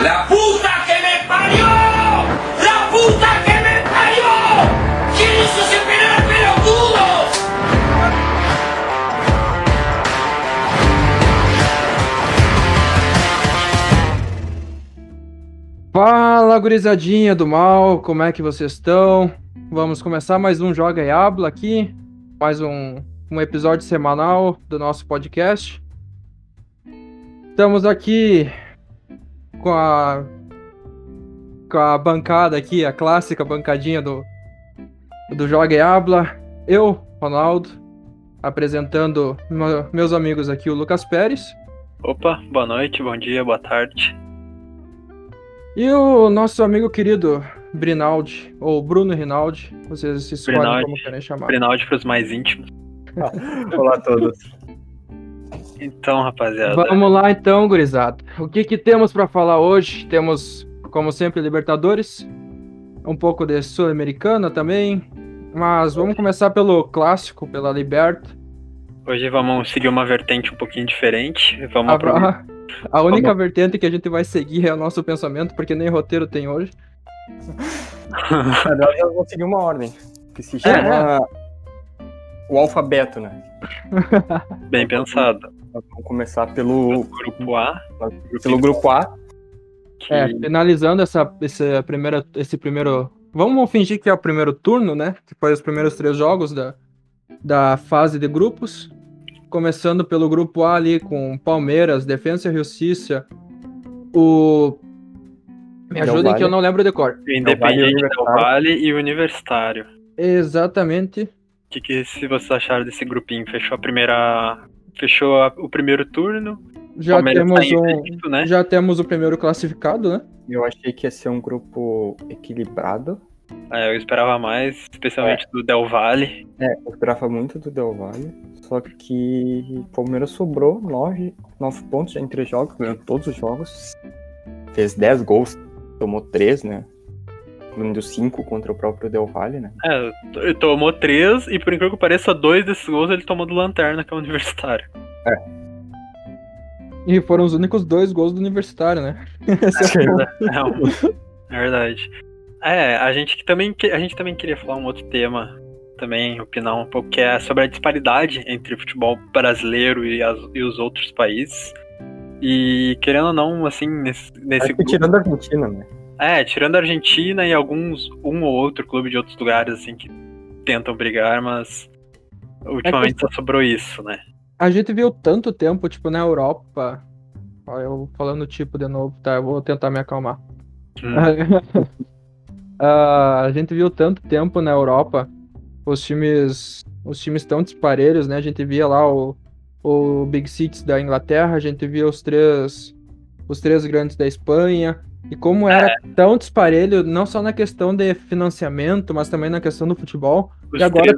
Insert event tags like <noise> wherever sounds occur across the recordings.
La puta que me parió! La puta que me parió! ¿Quién hizo ese penal pelotudo? Fala, gurizadinha do mal, como é que vocês estão? Vamos começar mais um Joga e Habla aqui, mais um, um episódio semanal do nosso podcast. Estamos aqui com a com a bancada aqui, a clássica bancadinha do do Joga e Habla. Eu, Ronaldo, apresentando me- meus amigos aqui, o Lucas Pérez. Opa, boa noite, bom dia, boa tarde. E o nosso amigo querido Brinaldi, ou Bruno Rinaldi, vocês escolhem Brinaldi. como querem chamar. Brinaldi pros mais íntimos. <laughs> Olá a todos. Então, rapaziada, Vamos lá então, gurizada. O que que temos pra falar hoje? Temos, como sempre, Libertadores, um pouco de Sul-Americana também, mas vamos começar pelo clássico, pela Liberta. hoje vamos seguir uma vertente um pouquinho diferente. Vamos. A, a única vertente que a gente vai seguir é o nosso pensamento, porque nem roteiro tem hoje. Eu vou seguir uma ordem. Que se chama o alfabeto, né? <laughs> Bem pensado. Vamos começar pelo, Grupo A, pelo grupo A. que É, finalizando essa, esse, primeira, esse primeiro. Vamos fingir que é o primeiro turno, né? Que foi os primeiros três jogos da, da fase de grupos. Começando pelo grupo A ali com Palmeiras, Defensa e Justiça. O. Me Del ajudem que eu não lembro de cor. Independente Del Vale e o Universitário. Exatamente. O que, que se vocês acharam desse grupinho? Fechou a primeira. Fechou a- o primeiro turno. Já Palmeiras temos tá um. né? Já temos o primeiro classificado, né? Eu achei que ia ser um grupo equilibrado. É, eu esperava mais, especialmente do Del Valle. É, eu esperava muito do Del Valle. Só que o Palmeiras sobrou 9, nove pontos já em três jogos, ganhou todos os jogos. Fez 10 gols, tomou 3, né? Incluindo 5 contra o próprio Del Valle, né? É, ele tomou três e por incrível que pareça, dois desses gols ele tomou do Lanterna, que é o Universitário. E foram os únicos dois gols do Universitário, né? <laughs> Esse é. É, um- é verdade. É, a gente que também que- a gente também queria falar um outro tema também, opinar um pouco que é sobre a disparidade entre o futebol brasileiro e, as- e os outros países. E querendo ou não, assim, nesse, nesse Acho que grupo- tirando a Argentina, né? É, tirando a Argentina e alguns um ou outro clube de outros lugares assim que tentam brigar, mas ultimamente só sobrou isso, né? A gente viu tanto tempo, tipo, na Europa. Ó, eu falando tipo de novo, tá? Eu vou tentar me acalmar. Hum. <laughs> Ah, a gente viu tanto tempo na Europa, os times, os times tão disparelhos, né? A gente via lá o, o Big Cities da Inglaterra, a gente via os três, os três grandes da Espanha. E como era tão disparelho, não só na questão de financiamento, mas também na questão do futebol. E agora,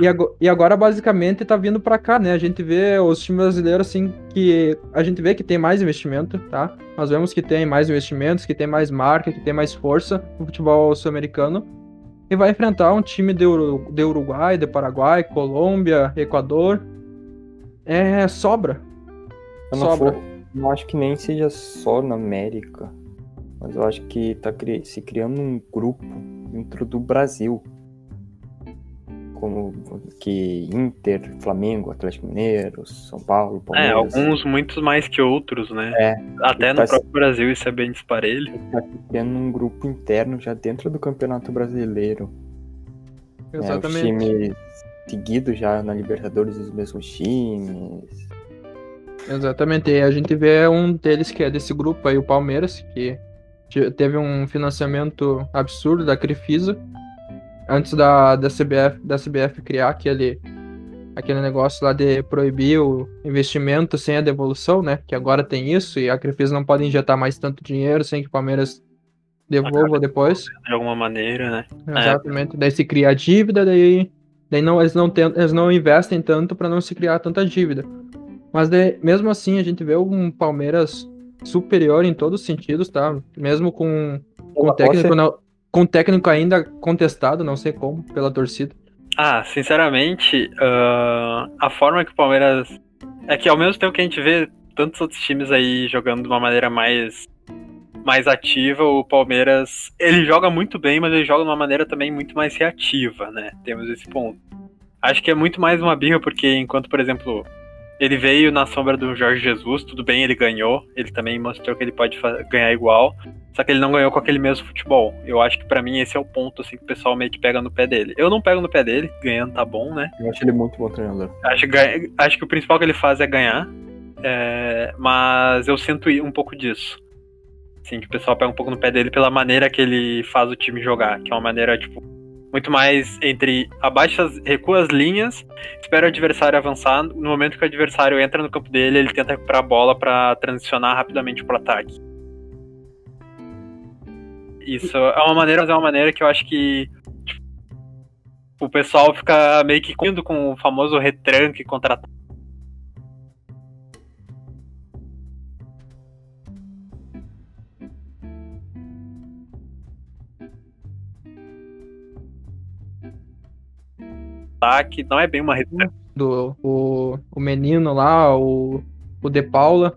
e, agora, e agora, basicamente, tá vindo pra cá, né? A gente vê os times brasileiros, assim, que a gente vê que tem mais investimento, tá? Nós vemos que tem mais investimentos, que tem mais marca, que tem mais força no futebol sul-americano. E vai enfrentar um time de, Uru- de Uruguai, de Paraguai, Colômbia, Equador. É sobra. Eu não, Sobra. for, não acho que nem seja só na América, mas eu acho que tá cri- se criando um grupo dentro do Brasil. Como que Inter, Flamengo, Atlético Mineiro, São Paulo, É, Palmeiras. alguns muitos mais que outros, né? É. Até no Tá- próprio Brasil isso é bem disparelho. Tá criando um grupo interno já dentro do Campeonato Brasileiro. É, os Exatamente. times seguidos já na Libertadores, os mesmos times. Exatamente. E a gente vê um deles que é desse grupo aí, o Palmeiras, que teve um financiamento absurdo da Crefisa antes da, da CBF da CBF criar aquele aquele negócio lá de proibir o investimento sem a devolução, né? Que agora tem isso e a Crefisa não pode injetar mais tanto dinheiro sem que o Palmeiras devolva Acaba depois. De alguma maneira, né? Exatamente. Daí se cria a dívida, daí, daí não, eles, não tentam, eles não investem tanto para não se criar tanta dívida. Mas daí, mesmo assim, a gente vê um Palmeiras superior em todos os sentidos, tá? Mesmo com, com o técnico, com técnico ainda contestado, não sei como, pela torcida. Ah, sinceramente, ah, a forma que o Palmeiras. É que ao mesmo tempo que a gente vê tantos outros times aí jogando de uma maneira mais mais ativa, o Palmeiras, ele joga muito bem, mas ele joga de uma maneira também muito mais reativa, né? Temos esse ponto. Acho que é muito mais uma birra, porque enquanto, por exemplo, ele veio na sombra do Jorge Jesus, tudo bem, ele ganhou, ele também mostrou que ele pode ganhar igual, só que ele não ganhou com aquele mesmo futebol. Eu acho que para mim esse é o ponto, assim, que o pessoal meio que pega no pé dele. Eu não pego no pé dele, ganhando tá bom, né? Eu acho ele muito bom treinador. Acho, acho que o principal que ele faz é ganhar, é, mas eu sinto um pouco disso. Assim, que o pessoal pega um pouco no pé dele pela maneira que ele faz o time jogar, que é uma maneira, tipo, muito mais entre abaixa, recua as linhas, espera o adversário avançar. No momento que o adversário entra no campo dele, ele tenta recuperar a bola para transicionar rapidamente pro ataque. Isso é uma maneira, é uma maneira que eu acho que tipo, o pessoal fica meio que indo com o famoso retranque contra ataque, não é bem uma retranca. Do o, o menino lá, o, o De Paula.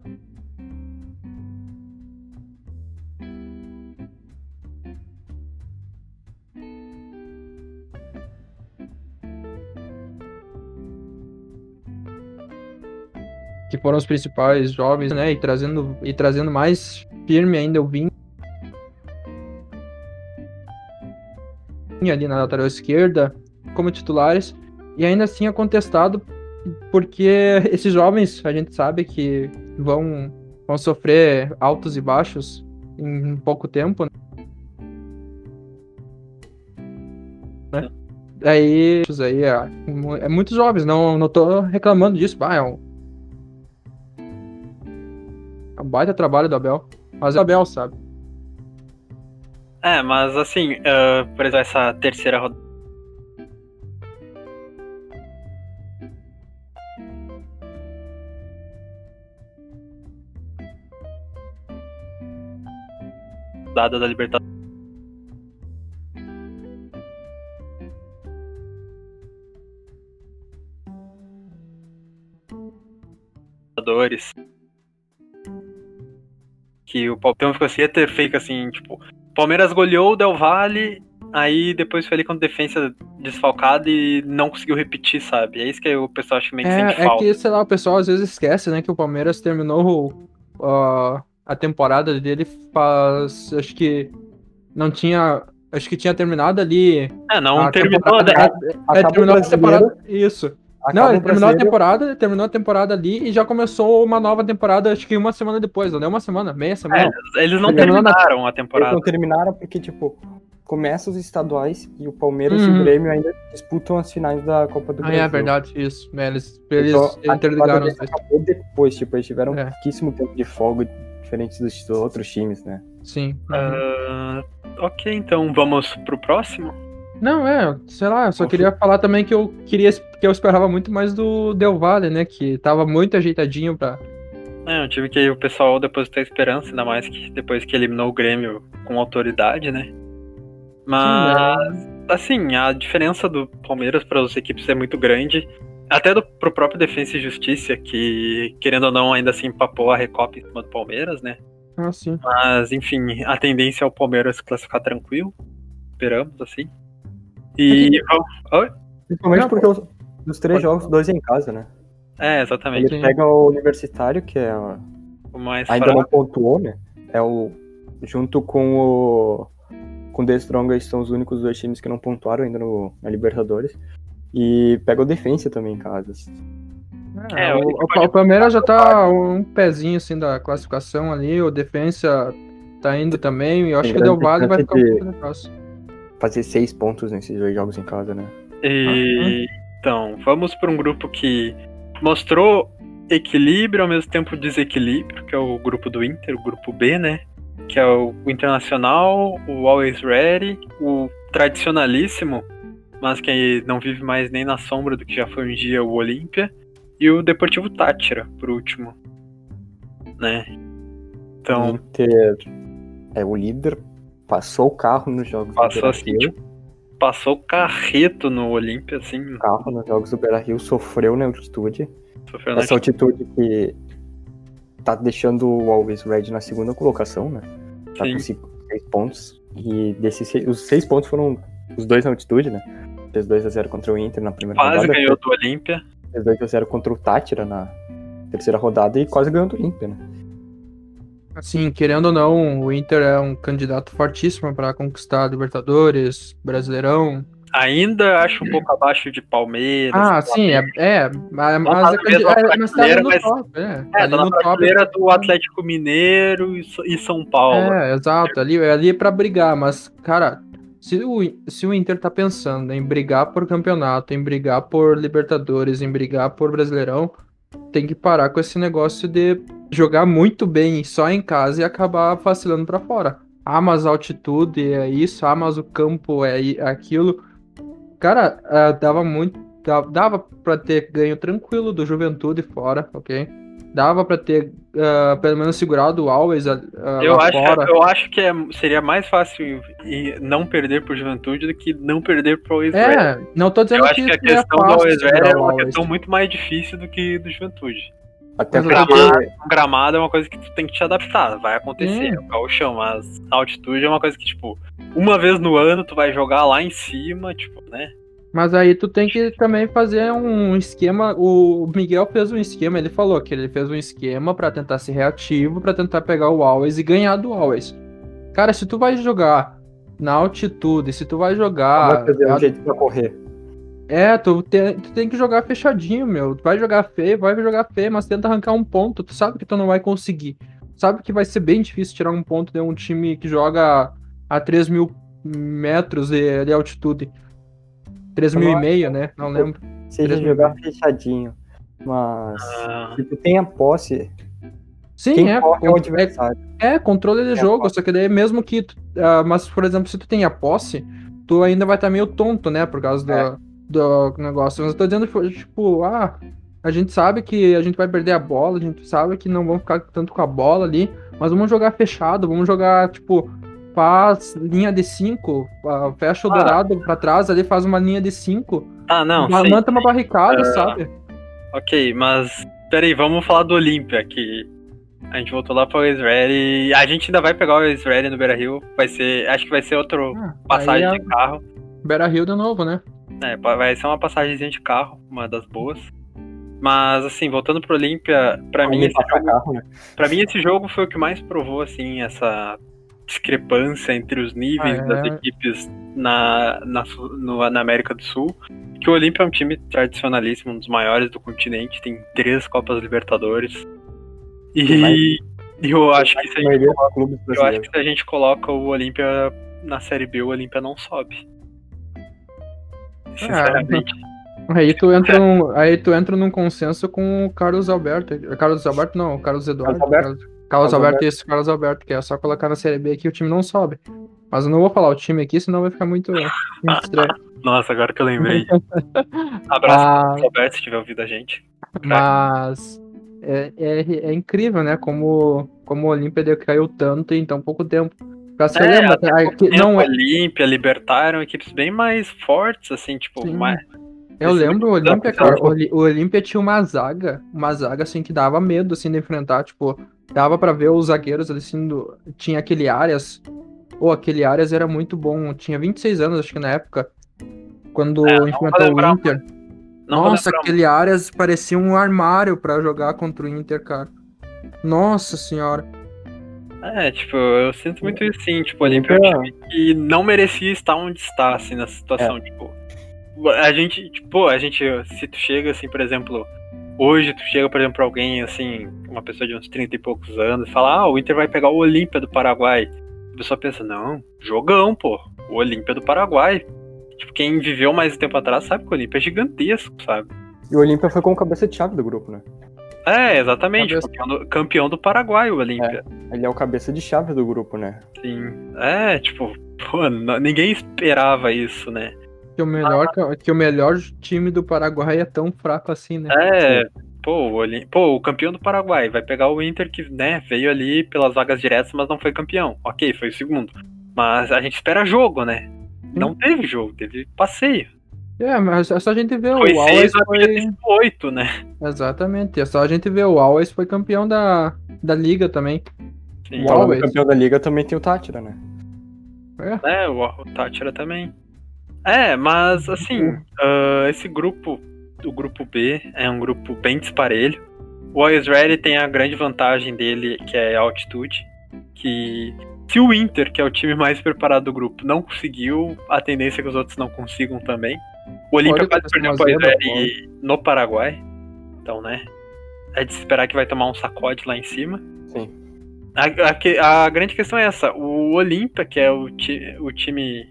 Que foram os principais jovens, né? E trazendo, e trazendo mais firme ainda o Vinho. ali na lateral esquerda, como titulares e ainda assim é contestado porque esses jovens, a gente sabe que vão, vão sofrer altos e baixos em pouco tempo. Né? Aí, aí é, é muitos jovens, não, não tô reclamando disso. Ah, é, um, é um baita trabalho do Abel. Mas é o Abel, sabe? É, mas assim, uh, por exemplo, essa terceira rodada rodada da Libertadores. Que o Palmeiras ficou assim, ter feito assim, tipo, Palmeiras goleou o Del Valle, aí depois foi ali com defesa desfalcada e não conseguiu repetir, sabe? É isso que o pessoal acha meio que é, sente é falta. que, sei lá, o pessoal às vezes esquece, né, que o Palmeiras terminou uh, a temporada dele faz, acho que não tinha. Acho que tinha terminado ali. É, não a terminou, né? A, é, terminou a temporada. Isso. não, ele terminou a temporada, terminou a temporada ali e já começou uma nova temporada, acho que uma semana depois, não é uma semana, meia semana. É, eles não terminaram na... a temporada. Eles não terminaram porque, tipo, começam os estaduais e o Palmeiras uhum. e o Grêmio ainda disputam as finais da Copa do ah, Brasil. é verdade, isso. É, eles eles então, interligaram acabou depois, tipo, eles tiveram é. pouquíssimo tempo de folga, diferente dos outros times, né? Sim. Uh, ok, então vamos pro próximo? Não, é, sei lá, eu só queria falar também que eu queria que eu esperava muito mais do Del Valle, né? Que tava muito ajeitadinho pra. É, um time que o pessoal depositou esperança, ainda mais que depois que eliminou o Grêmio com autoridade, né? Mas, Sim, é. assim, a diferença do Palmeiras para as equipes é muito grande. Até do, pro próprio Defensa e Justiça, que, querendo ou não, ainda assim empapou a Recopa em cima do Palmeiras, né? Ah, sim. Mas, enfim, a tendência é o Palmeiras classificar tranquilo. Esperamos, assim. E. Oi? Principalmente porque os, dos três jogos, dois em casa, né? É, exatamente. Ele pega o Universitário, que é. O mais ainda fraco. não pontuou, né? É o. Junto com o. Com o The Strongest são os únicos dois times que não pontuaram ainda no, na Libertadores. E pega o Defensa também em casa. É, é, o, o, o, Palmeiras já tá um pezinho assim da classificação ali, o defensa tá indo também, e eu acho que o Vale vai ficar um pouco próximo. Fazer seis pontos nesses dois jogos em casa, né? E... Então, vamos para um grupo que mostrou equilíbrio ao mesmo tempo desequilíbrio, que é o grupo do Inter, o grupo B, né? Que é o, o Internacional, o Always Ready, o tradicionalíssimo, mas que não vive mais nem na sombra do que já foi um dia o Olímpia, e o Deportivo Tátira, por último. Né? Então. Inter é o líder, passou o carro nos jogos passou do assim, tipo, Passou o carreto no Olímpia, assim. O carro nos jogos do Beira Rio sofreu na altitude. Sofreu na Essa altitude que tá deixando o Alves Red na segunda colocação, né? Tá Sim. com cinco, seis pontos. E desses seis, os seis pontos foram os dois na altitude, né? Fez 2x0 contra o Inter na primeira Quase rodada. ganhou do Olímpia. Fez 2x0 contra o Tátira na terceira rodada e quase ganhou do Olímpia, né? Assim, querendo ou não, o Inter é um candidato fortíssimo para conquistar Libertadores, Brasileirão. Ainda acho um pouco abaixo de Palmeiras. Ah, sim, é, é mas, tá mas, na é, é, mas tá ali no mas- top, é. É, ali tá na no top. do Atlético Mineiro e e São Paulo. É, exato, ali, ali é pra brigar, mas, cara, se o, se o Inter tá pensando em brigar por campeonato, em brigar por Libertadores, em brigar por Brasileirão, tem que parar com esse negócio de jogar muito bem só em casa e acabar vacilando pra fora. Ah, mas a altitude é isso, ah, mas o campo é i- aquilo. Cara, ah, dava muito. da- Dava pra ter ganho tranquilo do Juventude fora, ok? Dava pra ter ah, pelo menos segurado o Always ah, Eu lá acho, fora. eu acho que é- seria mais fácil e não perder pro Juventude do que não perder pro Always Red. É, não tô dizendo Eu acho que a seria questão do fácil Always Red é uma questão muito mais difícil do que do Juventude. Até eu porque Um gramado é uma coisa que tu tem que te adaptar, vai acontecer, Sim. é o gauchão, mas a altitude é uma coisa que, tipo, uma vez no ano tu vai jogar lá em cima, tipo, né? Mas aí tu tem que também fazer um esquema. O Miguel fez um esquema, ele falou que ele fez um esquema pra tentar ser reativo, pra tentar pegar o Always e ganhar do Always. Cara, se tu vai jogar na altitude, se tu vai jogar. vai fazer um jeito pra correr. É, tu, te- tu tem que jogar fechadinho, meu. Tu vai jogar feio, vai jogar feio, mas tenta arrancar um ponto. Tu sabe que tu não vai conseguir. Sabe que vai ser bem difícil tirar um ponto de um time que joga a 3 mil metros de, de altitude. 3 mil e meio, né? Não lembro. Seja jogar fechadinho. Mas Ah, se tu tem a posse, Sim, quem é, corre é o adversário. é, é controle de É, jogo, só que daí mesmo que. tu- ah, mas, por exemplo, se tu tem a posse, tu ainda vai estar meio tonto, né? Por causa do, É. do negócio. Mas eu tô dizendo, tipo, ah, a gente sabe que a gente vai perder a bola, a gente sabe que não vamos ficar tanto com a bola ali, mas vamos jogar fechado, vamos jogar, tipo, faz linha de 5, fecha o Ah. dourado pra trás ali, faz uma linha de 5, ah, não, sei. manda uma barricada, Ah. sabe? Ok, mas peraí, vamos falar do Olímpia, que a gente voltou lá para o Israel e a gente ainda vai pegar o Israel no Beira Rio. Vai ser. Acho que vai ser outra Ah, passagem aí de carro. é Beira Rio de novo, né? É, vai ser uma passagemzinha de carro, uma das boas. Mas assim, voltando pro Olímpia, pra mim, esse passar jogo, carro, né? mim esse jogo foi o que mais provou assim essa discrepância entre os níveis Ah, é. das equipes na, na, no- na América do Sul. Que o Olímpia é um time tradicionalíssimo, um dos maiores do continente, tem três Copas Libertadores. E, eu acho que se a gente, eu acho que se a gente coloca o Olímpia na Série B, o Olímpia não sobe. Sinceramente. <laughs> Aí tu entra num, aí tu entra num consenso com o Carlos Alberto. Carlos Alberto não, o Carlos Eduardo. Carlos Alberto. Carlos, Carlos Carlos Alberto, Alberto. isso, Carlos Alberto, que é só colocar na Série B que o time não sobe. Mas eu não vou falar o time aqui, senão vai ficar muito, muito estranho. <laughs> Nossa, agora que eu lembrei. <laughs> Abraço Ah, pro Roberto se tiver ouvido a gente. mas é, é, é incrível, né? Como, como o Olímpia decaiu tanto em tão pouco tempo. Pra É, lembra, até pouco que- tempo, não, é- Olímpia, Libertar eram equipes bem mais fortes, assim, tipo, Sim. mais. Eu Esse lembro o Olímpia, cara. O Olímpia tinha uma zaga, uma zaga assim que dava medo assim de enfrentar, tipo, dava pra ver os zagueiros ali, assim, do... tinha aquele Arias. Ou aquele Arias era muito bom, tinha 26 anos acho que na época, quando É, enfrentou o Inter. Não Nossa, aquele Arias parecia um armário pra jogar contra o Inter, cara. Nossa senhora. É, tipo, eu sinto muito isso sim, tipo, o Olímpia é um time que não merecia estar onde está, assim, nessa situação, tipo. A gente, tipo, a gente, se tu chega, assim, por exemplo, hoje tu chega, por exemplo, pra alguém, assim, uma pessoa de uns 30 e poucos anos, e fala, ah, o Inter vai pegar o Olímpia do Paraguai. A pessoa pensa, não, jogão, pô, o Olímpia do Paraguai. Tipo, quem viveu mais tempo atrás sabe que o Olímpia é gigantesco, sabe? E o Olímpia foi como cabeça de chave do grupo, né? É, exatamente, Cabeça- campeão do, campeão do Paraguai, o Olímpia. Ele é o cabeça de chave do grupo, né? Sim. É, tipo, pô, ninguém esperava isso, né? Que o melhor, que o melhor time do Paraguai é tão fraco assim, né? É, pô, o, pô, o campeão do Paraguai vai pegar o Inter que, né, veio ali pelas vagas diretas, mas não foi campeão. Ok, foi o segundo. Mas a gente espera jogo, né? Não teve jogo, teve passeio. É, mas é só a gente ver Foi o Always foi. sido oito, né? Exatamente, é só a gente ver o Always foi campeão da, da liga também. Sim. Falando esse. campeão da liga também tem o Tátira, né? É, o, o Tátira também. É, mas assim, ah, esse grupo, o grupo B, é um grupo bem disparelho. O Always Ready tem a grande vantagem dele, que é a altitude. Que se o Inter, que é o time mais preparado do grupo, não conseguiu, a tendência é que os outros não consigam também. O Olímpia Pode quase acontecer perdeu Always zebra, Ready no Paraguai. Então, né? É de se esperar que vai tomar um sacode lá em cima. Sim. A, a a grande questão é essa: o Olímpia, que é o, ti- o time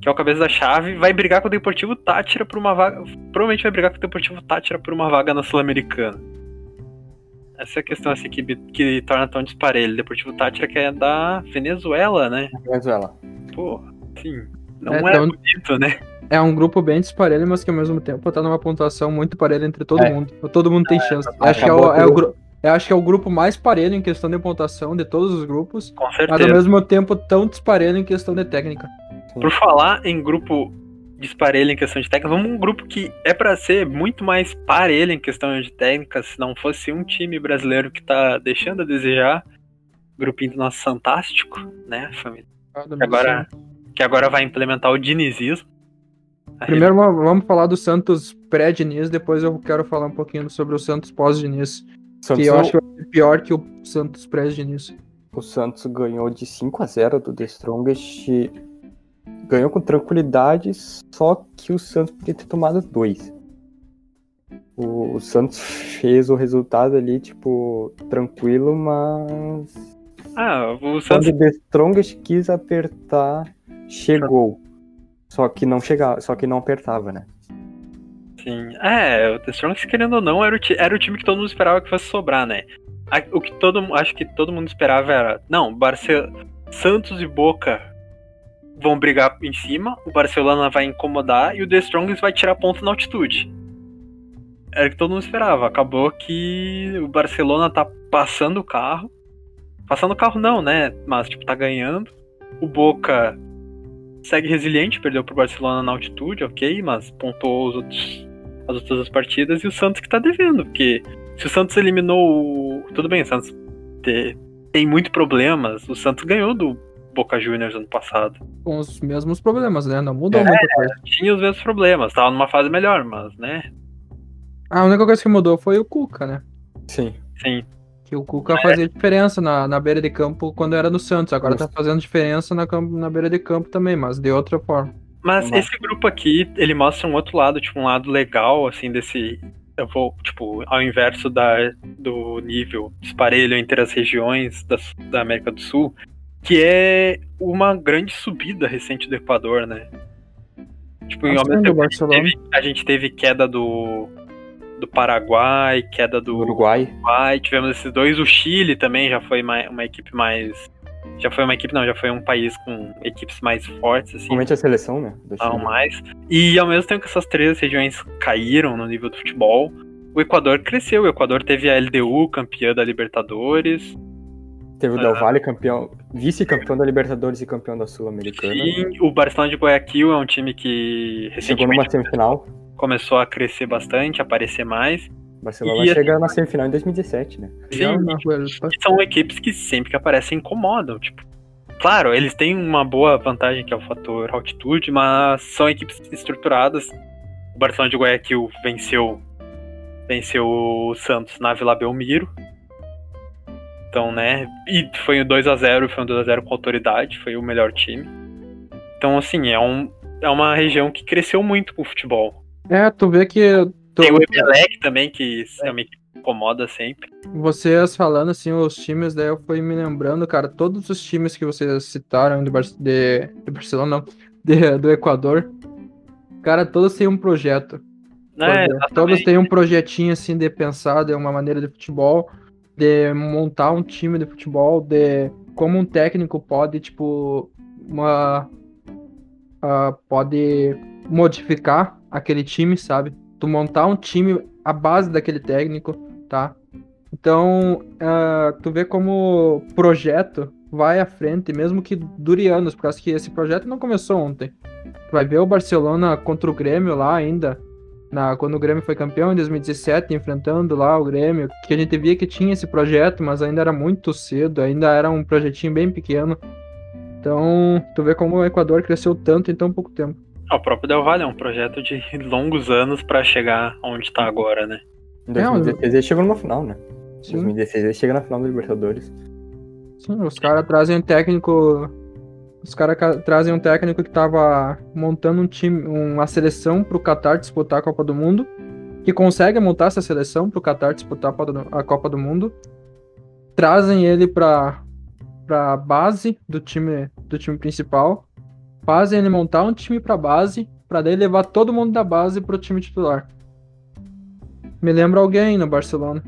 que é o cabeça da chave, vai brigar com o Deportivo Tátira por uma vaga. Provavelmente vai brigar com o Deportivo Tátira por uma vaga na Sul-Americana. Essa é a questão assim que, que torna tão disparelho. O Deportivo Tátira que é da Venezuela, né? Venezuela. Pô, assim, não É, é, então- bonito, né? É um grupo bem disparelho, mas que ao mesmo tempo tá numa pontuação muito parelha entre todo É. mundo. Todo mundo tem chance. Acho que é, o, é o tudo. gru- eu acho que é o grupo mais parelho em questão de pontuação de todos os grupos, Com mas ao certeza. mesmo tempo tão disparelho em questão de técnica. Por falar em grupo disparelho em questão de técnica, vamos um grupo que é pra ser muito mais parelho em questão de técnica, se não fosse um time brasileiro que tá deixando a desejar. Grupinho do nosso Fantástico, né, família? Que agora, que agora vai implementar o dinizismo. Primeiro va- vamos falar do Santos pré-Diniz, depois eu quero falar um pouquinho sobre o Santos pós-Diniz, Santos, que eu acho que vai ser pior que o Santos pré-Diniz. O Santos ganhou de 5 a 0 do The Strongest. Ganhou com tranquilidade, só que o Santos podia ter tomado dois. O, o Santos fez o resultado ali, tipo, tranquilo, mas. Ah, o Quando Santos. o The Strongest quis apertar, chegou. Só que não chegava, só que não apertava, né? Sim. É, o The Strongest, querendo ou não, era o, era o time que todo mundo esperava que fosse sobrar, né? O que todo acho que todo mundo esperava era, não, Barce... Santos e Boca vão brigar em cima, o Barcelona vai incomodar e o The Strongest vai tirar ponto na altitude. Era o que todo mundo esperava. Acabou que o Barcelona tá passando o carro. Passando o carro não, né? Mas tipo, tá ganhando. O Boca segue resiliente, perdeu pro Barcelona na altitude, ok, mas pontuou os outros, as outras partidas e o Santos que tá devendo, porque se o Santos eliminou o. Tudo bem, o Santos te- tem muito problemas, o Santos ganhou do Boca Juniors ano passado. Com os mesmos problemas, né? Não mudou É. muita coisa. Tinha os mesmos problemas, tava numa fase melhor, mas, né? A única coisa que mudou foi o Cuca, né? Sim. Sim. Que o Cuca fazia diferença na, na beira de campo quando era no Santos. Agora tá fazendo diferença na, na beira de campo também, mas de outra forma. Mas Vamos lá. esse grupo aqui, ele mostra um outro lado, tipo, um lado legal, assim, desse. Eu vou, tipo, ao inverso da, do nível disparelho entre as regiões da, da América do Sul, que é uma grande subida recente do Equador, né? Tipo, mesmo do tempo, a gente, teve, a gente teve queda do, do Paraguai, queda do Uruguai. Uruguai, tivemos esses dois, o Chile também já foi uma, uma equipe mais. Já foi uma equipe, não, já foi um país com equipes mais fortes, assim Principalmente a seleção, né? não mais. E ao mesmo tempo que essas três regiões caíram no nível do futebol, o Equador cresceu. O Equador teve a LDU campeã da Libertadores. Teve o Ah. Del Valle campeão, vice-campeão da Libertadores e campeão da Sul-Americana. E o Barcelona de Guayaquil é um time que Chegou numa recentemente semifinal. começou a crescer bastante, a aparecer mais. O Barcelona E- vai chegar na semifinal em 2017, né? Sim, Vuelta. que são equipes que sempre que aparecem incomodam. Tipo, claro, eles têm uma boa vantagem que é o fator altitude, mas são equipes estruturadas. O Barcelona de Guayaquil venceu venceu o Santos na Vila Belmiro. Então, né, e foi um 2 a 0, foi um 2 a 0 com autoridade, foi o melhor time. Então, assim, é um é uma região que cresceu muito com o futebol. É, tu vê que tu- Tem o Emelec também, que é uma equipe que incomoda sempre. vocês falando assim, os times, daí eu fui me lembrando, cara, todos os times que vocês citaram de, Bar de, de Barcelona, não, de- do Equador, cara, todos têm um projeto. Todos- Todos têm um projetinho assim de pensar de uma maneira de futebol, de montar um time de futebol, de como um técnico pode, tipo, uma ah, pode modificar aquele time, sabe? Tu montar um time à base daquele técnico, tá? Então, ah, tu vê como projeto vai à frente, mesmo que dure anos, por causa que esse projeto não começou ontem. Tu vai ver o Barcelona contra o Grêmio lá ainda, Na, quando o Grêmio foi campeão em 2017, enfrentando lá o Grêmio, que a gente via que tinha esse projeto, mas ainda era muito cedo, ainda era um projetinho bem pequeno. Então, tu vê como o Equador cresceu tanto em tão pouco tempo. Ah, O próprio Del Valle é um projeto de longos anos pra chegar onde tá agora, né? Em 2016 ele chegou numa final, né? Em Sim. 2016 ele chega na final da Libertadores. Sim, os caras trazem um técnico. Os caras ca- trazem um técnico que tava montando um time, uma seleção pro Qatar disputar a Copa do Mundo. Que consegue montar essa seleção pro Qatar disputar a Copa do- Mundo. Trazem ele pra, pra base do time, do time principal. Fazem ele montar um time pra base. Pra daí levar todo mundo da base pro time titular. Me lembra alguém no Barcelona.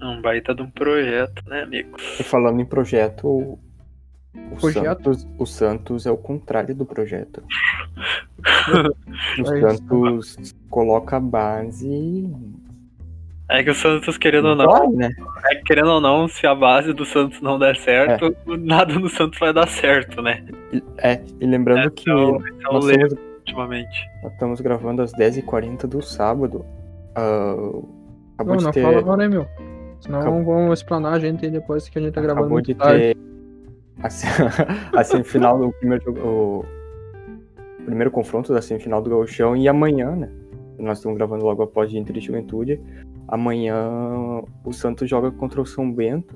É um baita de um projeto, né, amigos? E falando em projeto, o, Projeto? Santos, o Santos é o contrário do projeto. <laughs> O É isso. Santos coloca a base. É que o Santos, querendo ou não, Vai, né? é que querendo ou não, se a base do Santos não der certo, nada no Santos vai dar certo, né? E- É, e lembrando que Então, esse é o nós, estamos, ultimamente. nós estamos gravando às 10h40 do sábado. Acabou Não, de não ter. fala agora, hein, meu. Senão Acabou- vão explanar a gente aí depois que a gente tá gravando Acabou de tarde. ter a, se- <laughs> a semifinal do primeiro jogo, o primeiro confronto da semifinal do Gauchão e amanhã, né? Nós estamos gravando logo após de Inter e Juventude. Amanhã o Santos joga contra o São Bento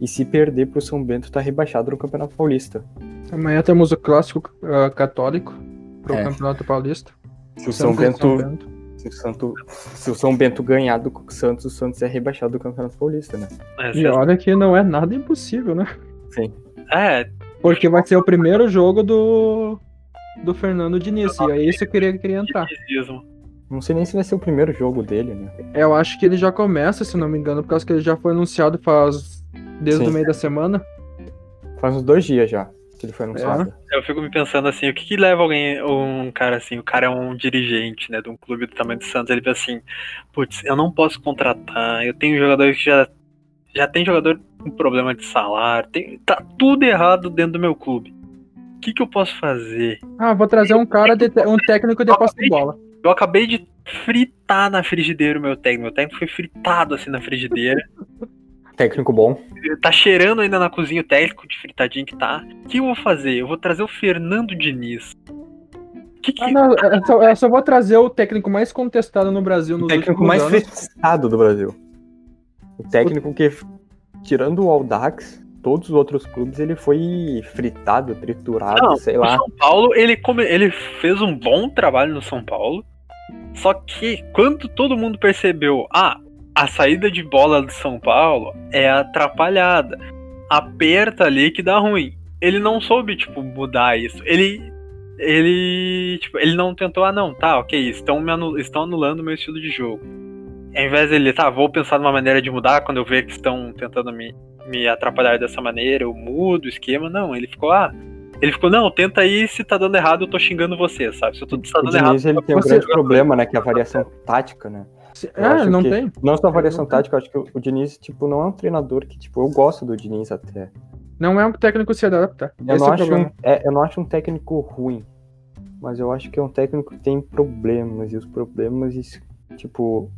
e se perder pro São Bento tá rebaixado no Campeonato Paulista. Amanhã temos o clássico ah, católico pro É. Campeonato Paulista. Se o São Santos e Bento, se o Santo, se o São Bento ganhar do Santos, o Santos é rebaixado do Campeonato Paulista, né? Essa E olha que não é nada impossível, né? Sim. É, Porque vai ser o primeiro jogo do do Fernando Diniz. E é isso que eu queria, queria entrar. Não sei nem se vai ser o primeiro jogo dele, né? Eu acho que ele já começa, se não me engano, por causa que ele já foi anunciado faz desde Sim. o meio da semana. Faz uns dois dias já que ele foi anunciado. Eu fico me pensando assim, o que, que leva alguém, um cara assim, o cara é um dirigente, né, de um clube do tamanho do Santos, ele pensa assim, putz, eu não posso contratar, eu tenho jogadores que já, já tem jogador com problema de salário, tem, tá tudo errado dentro do meu clube. O que, que eu posso fazer? Ah, vou trazer um cara, de, um técnico de posse de bola. Eu acabei de fritar na frigideira o meu técnico, meu técnico foi fritado assim na frigideira, <laughs> Técnico bom. tá cheirando ainda na cozinha o técnico de fritadinho que tá. O que eu vou fazer? Eu vou trazer o Fernando Diniz. Que que... Ah, não, eu, só, eu só vou trazer o técnico mais contestado no Brasil O nos técnico mais anos. fritado do Brasil. O técnico que, tirando o Aldax, todos os outros clubes, ele foi fritado, triturado, Não, sei lá. São Paulo, ele, come- ele fez um bom trabalho no São Paulo. Só que quando todo mundo percebeu, ah, a saída de bola do São Paulo é atrapalhada. Aperta ali que dá ruim. Ele não soube, tipo, mudar isso. Ele. Ele. Tipo, ele não tentou, ah não, tá, ok, estão, me anu- estão anulando o meu estilo de jogo. Ao invés dele, tá, vou pensar numa maneira de mudar quando eu ver que estão tentando me, me atrapalhar dessa maneira, eu mudo o esquema. Não, ele ficou, ah. Ele ficou, não, tenta aí, se tá dando errado, eu tô xingando você, sabe? Se tudo tá O dando errado. Diniz ele tem um grande problema, né? Que é a variação tática, né? Eu É, não que- tem. Não só a variação tática, eu acho que o o Diniz, tipo, não é um treinador que, tipo, eu gosto do Diniz até. Não é um técnico que se adapta. Eu Esse não, é o acho um, é, eu não acho um técnico ruim, mas eu acho que é um técnico que tem problemas, e os problemas, tipo,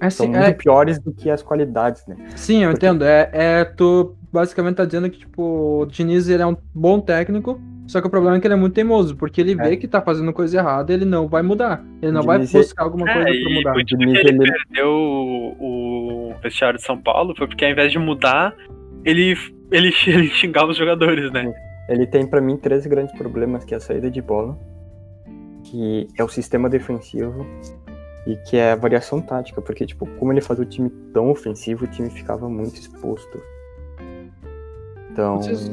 É, são sim, muito é, piores do que as qualidades, né? sim, eu porque- entendo. É, é, tu basicamente tá dizendo que, tipo, o Diniz ele é um bom técnico, só que o problema é que ele é muito teimoso, porque ele vê É. que tá fazendo coisa errada, ele não vai mudar. Ele não O vai Diniz, buscar alguma coisa É, pra e mudar. que Diniz, ele, ele- perdeu o, o vestiário de São Paulo foi porque ao invés de mudar, ele, ele, <laughs> ele xingava os jogadores, né? Ele tem pra mim três grandes problemas, que é a saída de bola, que é o sistema defensivo e que é a variação tática, porque tipo, como ele fazia o time tão ofensivo, o time ficava muito exposto. Então, Vocês-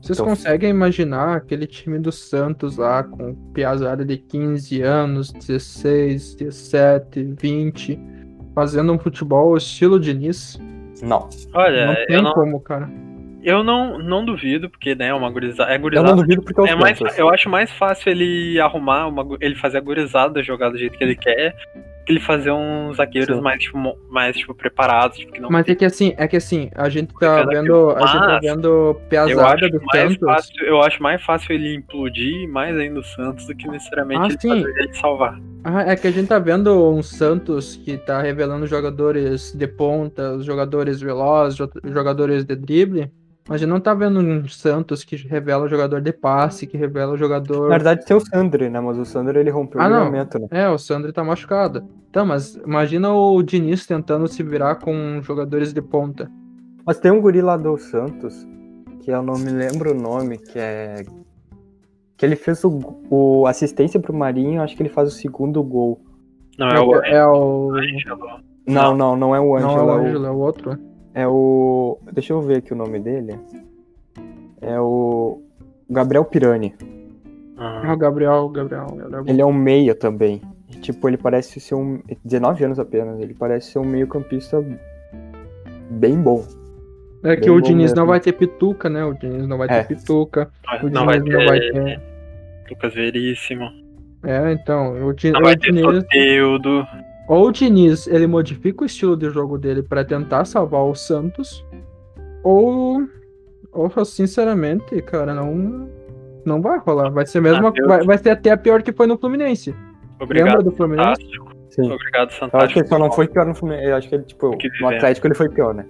Vocês Então- conseguem imaginar aquele time do Santos lá com piazada de 15 anos, 16, 17, 20, fazendo um futebol estilo Diniz? não. Olha, não tem eu, não, como, cara. Eu não, não duvido, porque né, é uma gurizada. É Eu gurizada. não duvido porque é os É mais, eu acho mais fácil ele arrumar, uma, ele fazer a gurizada jogar do jeito que ele quer, que ele fazer uns zagueiros Sim. mais, tipo, mais tipo, preparados, tipo, que não Mas é que assim, é que assim, a gente tá vendo, a gente tá vendo Eu piazada do Santos. fácil, eu acho mais fácil ele implodir mais ainda o Santos do que necessariamente Ah, ele sim. fazer ele salvar. Ah, é que a gente tá vendo um Santos que tá revelando jogadores de ponta, jogadores velozes, jo- jogadores de drible. Mas a gente não tá vendo um Santos que revela jogador de passe, que revela jogador. Na verdade tem o Sandri, né? Mas o Sandri ele rompeu Ah, o não. ligamento, né? É, o Sandri tá machucado. Então, mas imagina o Diniz tentando se virar com jogadores de ponta. Mas tem um guri lá do Santos, que eu não me lembro o nome, que é. Que ele fez o, o assistência pro Marinho, acho que ele faz o segundo gol. Não, é o é o. Não, não, não é o Não Ângelo, é o é, o, Ângelo, é o outro. É o. Deixa eu ver aqui o nome dele. É o. Gabriel Pirani. É o Gabriel, o Gabriel. ele é um meia também. E, tipo, ele parece ser um. 19 anos apenas. Ele parece ser um meio-campista bem bom. É que bem o Diniz não mesmo. vai ter pituca, né? O Diniz não vai É. ter pituca. O Não vai Diniz não vai ter. Lucas Veríssimo. É, então, o, Di- Não o vai ter Diniz. Soteudo. Ou o Diniz ele modifica o estilo de jogo dele pra tentar salvar o Santos, ou, ou sinceramente, cara, não não vai rolar. Vai ser mesmo, Ah, vai, vai ser até pior que foi no Fluminense. Lembra Obrigado, do Fluminense? Fantástico. Sim. Obrigado, Eu acho que ele só não foi pior no Fluminense. Eu acho que ele, tipo, Que no. Atlético ele foi pior, né?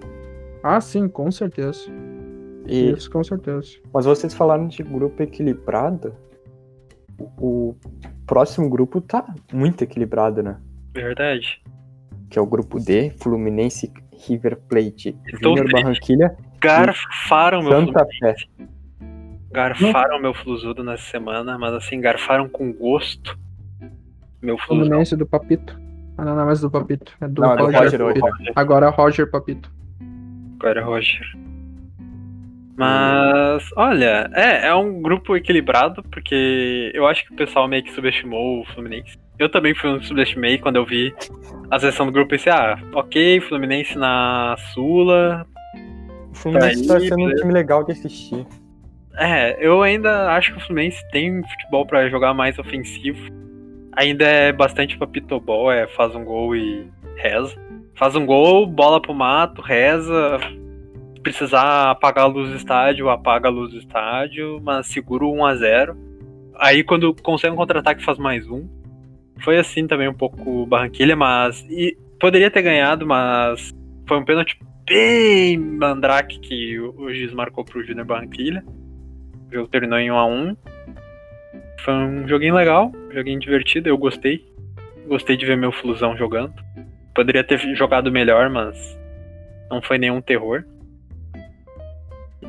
Ah, sim, com certeza. E, Isso, com certeza. Mas vocês falaram de grupo equilibrado. O próximo grupo tá muito equilibrado, né? Verdade. Que é o grupo D, Fluminense, River Plate, Estou triste. Barranquilha, Garfaram meu Santa Fluminense. Fé. Garfaram meu Flusudo nessa semana, mas assim, garfaram com gosto. Meu Flusão. Fluminense do Papito. Ah, não, não é mais do Papito. É do Não, é do Roger, Roger, Papito. Roger. Agora é Roger Papito. Agora é Roger. Mas, olha, é, é um grupo equilibrado, porque eu acho que o pessoal meio que subestimou o Fluminense. Eu também fui um subestimei quando eu vi a seleção do grupo e pensei, ah, ok, Fluminense na Sula. O Fluminense tá Aí, sendo um time legal de assistir. É, eu ainda acho que o Fluminense tem futebol pra jogar mais ofensivo. Ainda é bastante papitobol, é faz um gol e reza. Faz um gol, bola pro mato, reza. Precisar apagar a luz do estádio, apaga a luz do estádio, mas segura o 1 a 0 Aí quando consegue um contra-ataque faz mais um. Foi assim também um pouco Barranquilha, mas. E poderia ter ganhado, mas foi um pênalti bem mandrake que o juiz marcou pro Júnior Barranquilha. O jogo terminou em 1 a 1 Foi um joguinho legal, um joguinho divertido, eu gostei. Gostei de ver meu Flusão jogando. Poderia ter jogado melhor, mas não foi nenhum terror.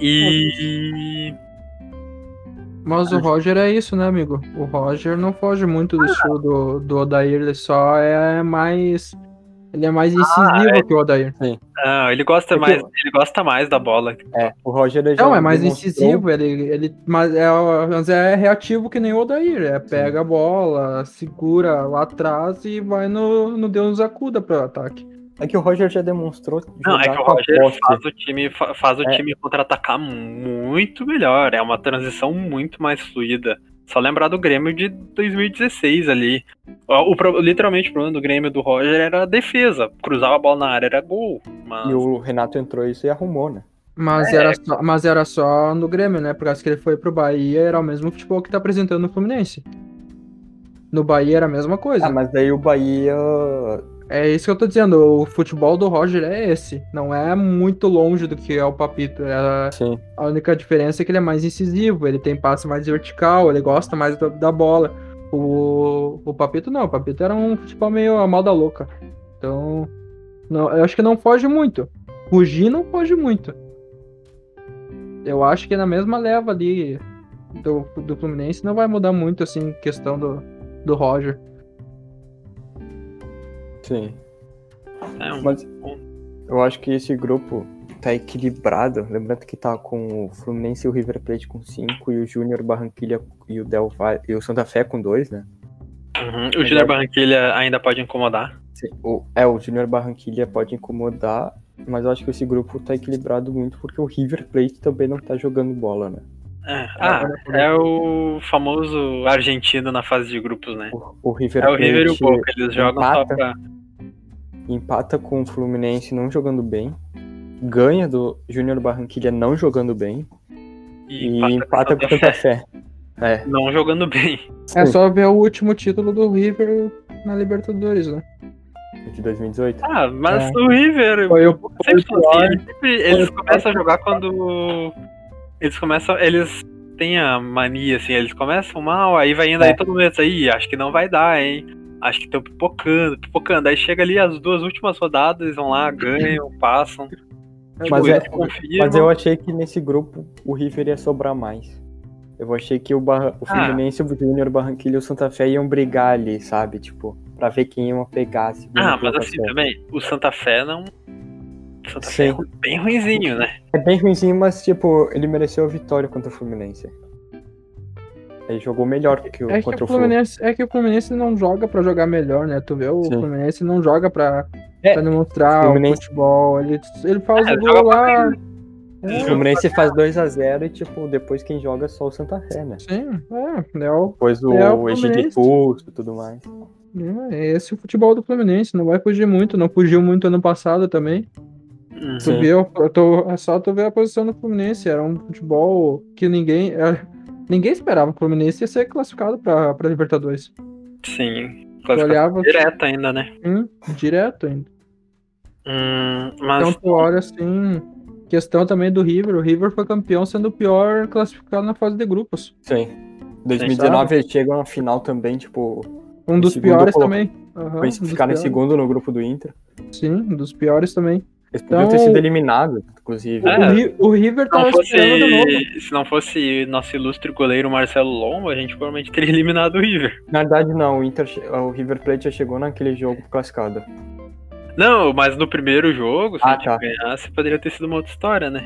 E. Mas o Roger é isso, né, amigo? O Roger não foge muito do estilo do, do Odair, ele só é mais. Ele é mais incisivo que o Odair. Ah, ele gosta É que- mais. Ele gosta mais da bola. É, o Roger já Não, é mais demonstrou- incisivo, ele, ele mas, é, mas é reativo que nem o Odair. É pega a bola, segura lá atrás e vai no, no Deus acuda pro ataque. É que o Roger já demonstrou Não, é que o Roger faz o time, fa- faz o É. time contra-atacar muito melhor. É uma transição muito mais fluida. Só lembrar do Grêmio de 2016 ali. O, o literalmente o problema do Grêmio do Roger era a defesa. Cruzava a bola na área, era gol. Mas E o Renato entrou isso e arrumou, né? Mas, É. era só, mas era só no Grêmio, né? Por causa que ele foi pro Bahia, era o mesmo futebol que tá apresentando no Fluminense. No Bahia era a mesma coisa. Ah, mas daí o Bahia. É isso que eu tô dizendo, o futebol do Roger é esse. Não é muito longe do que é o Papito. É Sim. a única diferença é que ele é mais incisivo, ele tem passe mais vertical, ele gosta mais da, da bola. O, o Papito não, o Papito era um futebol meio a mal da louca. Então, não, eu acho que não foge muito. Fugir não foge muito. Eu acho que na mesma leva ali do, do Fluminense não vai mudar muito assim questão do, do Roger. Sim. é um- Mas eu acho que esse grupo tá equilibrado. Lembrando que tá com o Fluminense e o River Plate com 5 e o Júnior Barranquilha e o Del Valle e o Santa Fé com 2, né? Uhum. O Júnior Barranquilha ainda pode incomodar. Sim, o, é, o Júnior Barranquilha pode incomodar, mas eu acho que esse grupo tá equilibrado muito porque o River Plate também não tá jogando bola, né? É. Ah, é o famoso argentino na fase de grupos, né? O, o River É o River e o Boca, eles jogam só empata. pra. empata com o Fluminense não jogando bem, ganha do Júnior Barranquilha não jogando bem e, empata com o Santa Fé. É, Não jogando bem. É só ver o último título do River na Libertadores, né? De 2018. Ah, mas É. o River. Foi o, sempre foi o assim, pior. eles, sempre- eles começam a jogar quando. Eles começam. Eles têm a mania, assim, eles começam mal, aí vai indo É. aí todo mundo aí, acho que não vai dar, hein? Acho que estão pipocando, pipocando. Aí chega ali as duas últimas rodadas, eles vão lá, ganham, <laughs> passam. Tipo, Mas, eles é, mas eu achei que nesse grupo o River ia sobrar mais. Eu achei que o, Barra, o Ah. Fluminense, o Júnior, o Barranquilla e o Santa Fé iam brigar ali, sabe? Tipo, pra ver quem ia pegar. Ah, mas assim também, o Santa Fé não. O Santa Fé Sim. é bem ruinzinho, né? É bem ruimzinho, mas, tipo, ele mereceu a vitória contra o Fluminense. Ele jogou melhor que o É que, contra o o Fluminense. Fluminense, é que o Fluminense não joga pra jogar melhor, né? Tu vê, o Sim. Fluminense não joga pra, É, pra demonstrar o o Fluminense- futebol. Ele, ele faz É, o gol lá. O É, Fluminense faz 2x0 e, tipo, depois quem joga é só o Santa Fé, né? sim, é, é, o, Depois o, É, o o Fluminense. expulso e tudo mais. é esse o futebol do Fluminense. Não vai fugir muito. Não fugiu muito ano passado também. Uhum. Tu Sim. viu, eu tô, é só tu ver a posição do Fluminense. Era um futebol que ninguém. é, ninguém esperava. O Fluminense ia ser classificado pra, pra Libertadores. Sim. Olhava direta ainda, né? hum, direto ainda. Hum, mas. Então tu olha assim. Questão também do River. O River foi campeão sendo o pior classificado na fase de grupos. Sim. 2019 eles chegam na final também, tipo, Um dos piores colo- também. Um dos ficaram em segundo no grupo do Inter. Sim, um dos piores também. Eles podiam Então- ter sido eliminados, inclusive. É. O, Ri- o River Se não, tava esperando de novo. fosse, se não fosse nosso ilustre goleiro Marcelo Lombo, a gente provavelmente teria <laughs> eliminado o River. Na verdade, não. O, Inter, o River Plate já chegou naquele jogo classificado. Não, mas no primeiro jogo, se Ah, a gente tá. ganhasse, poderia ter sido uma outra história, né?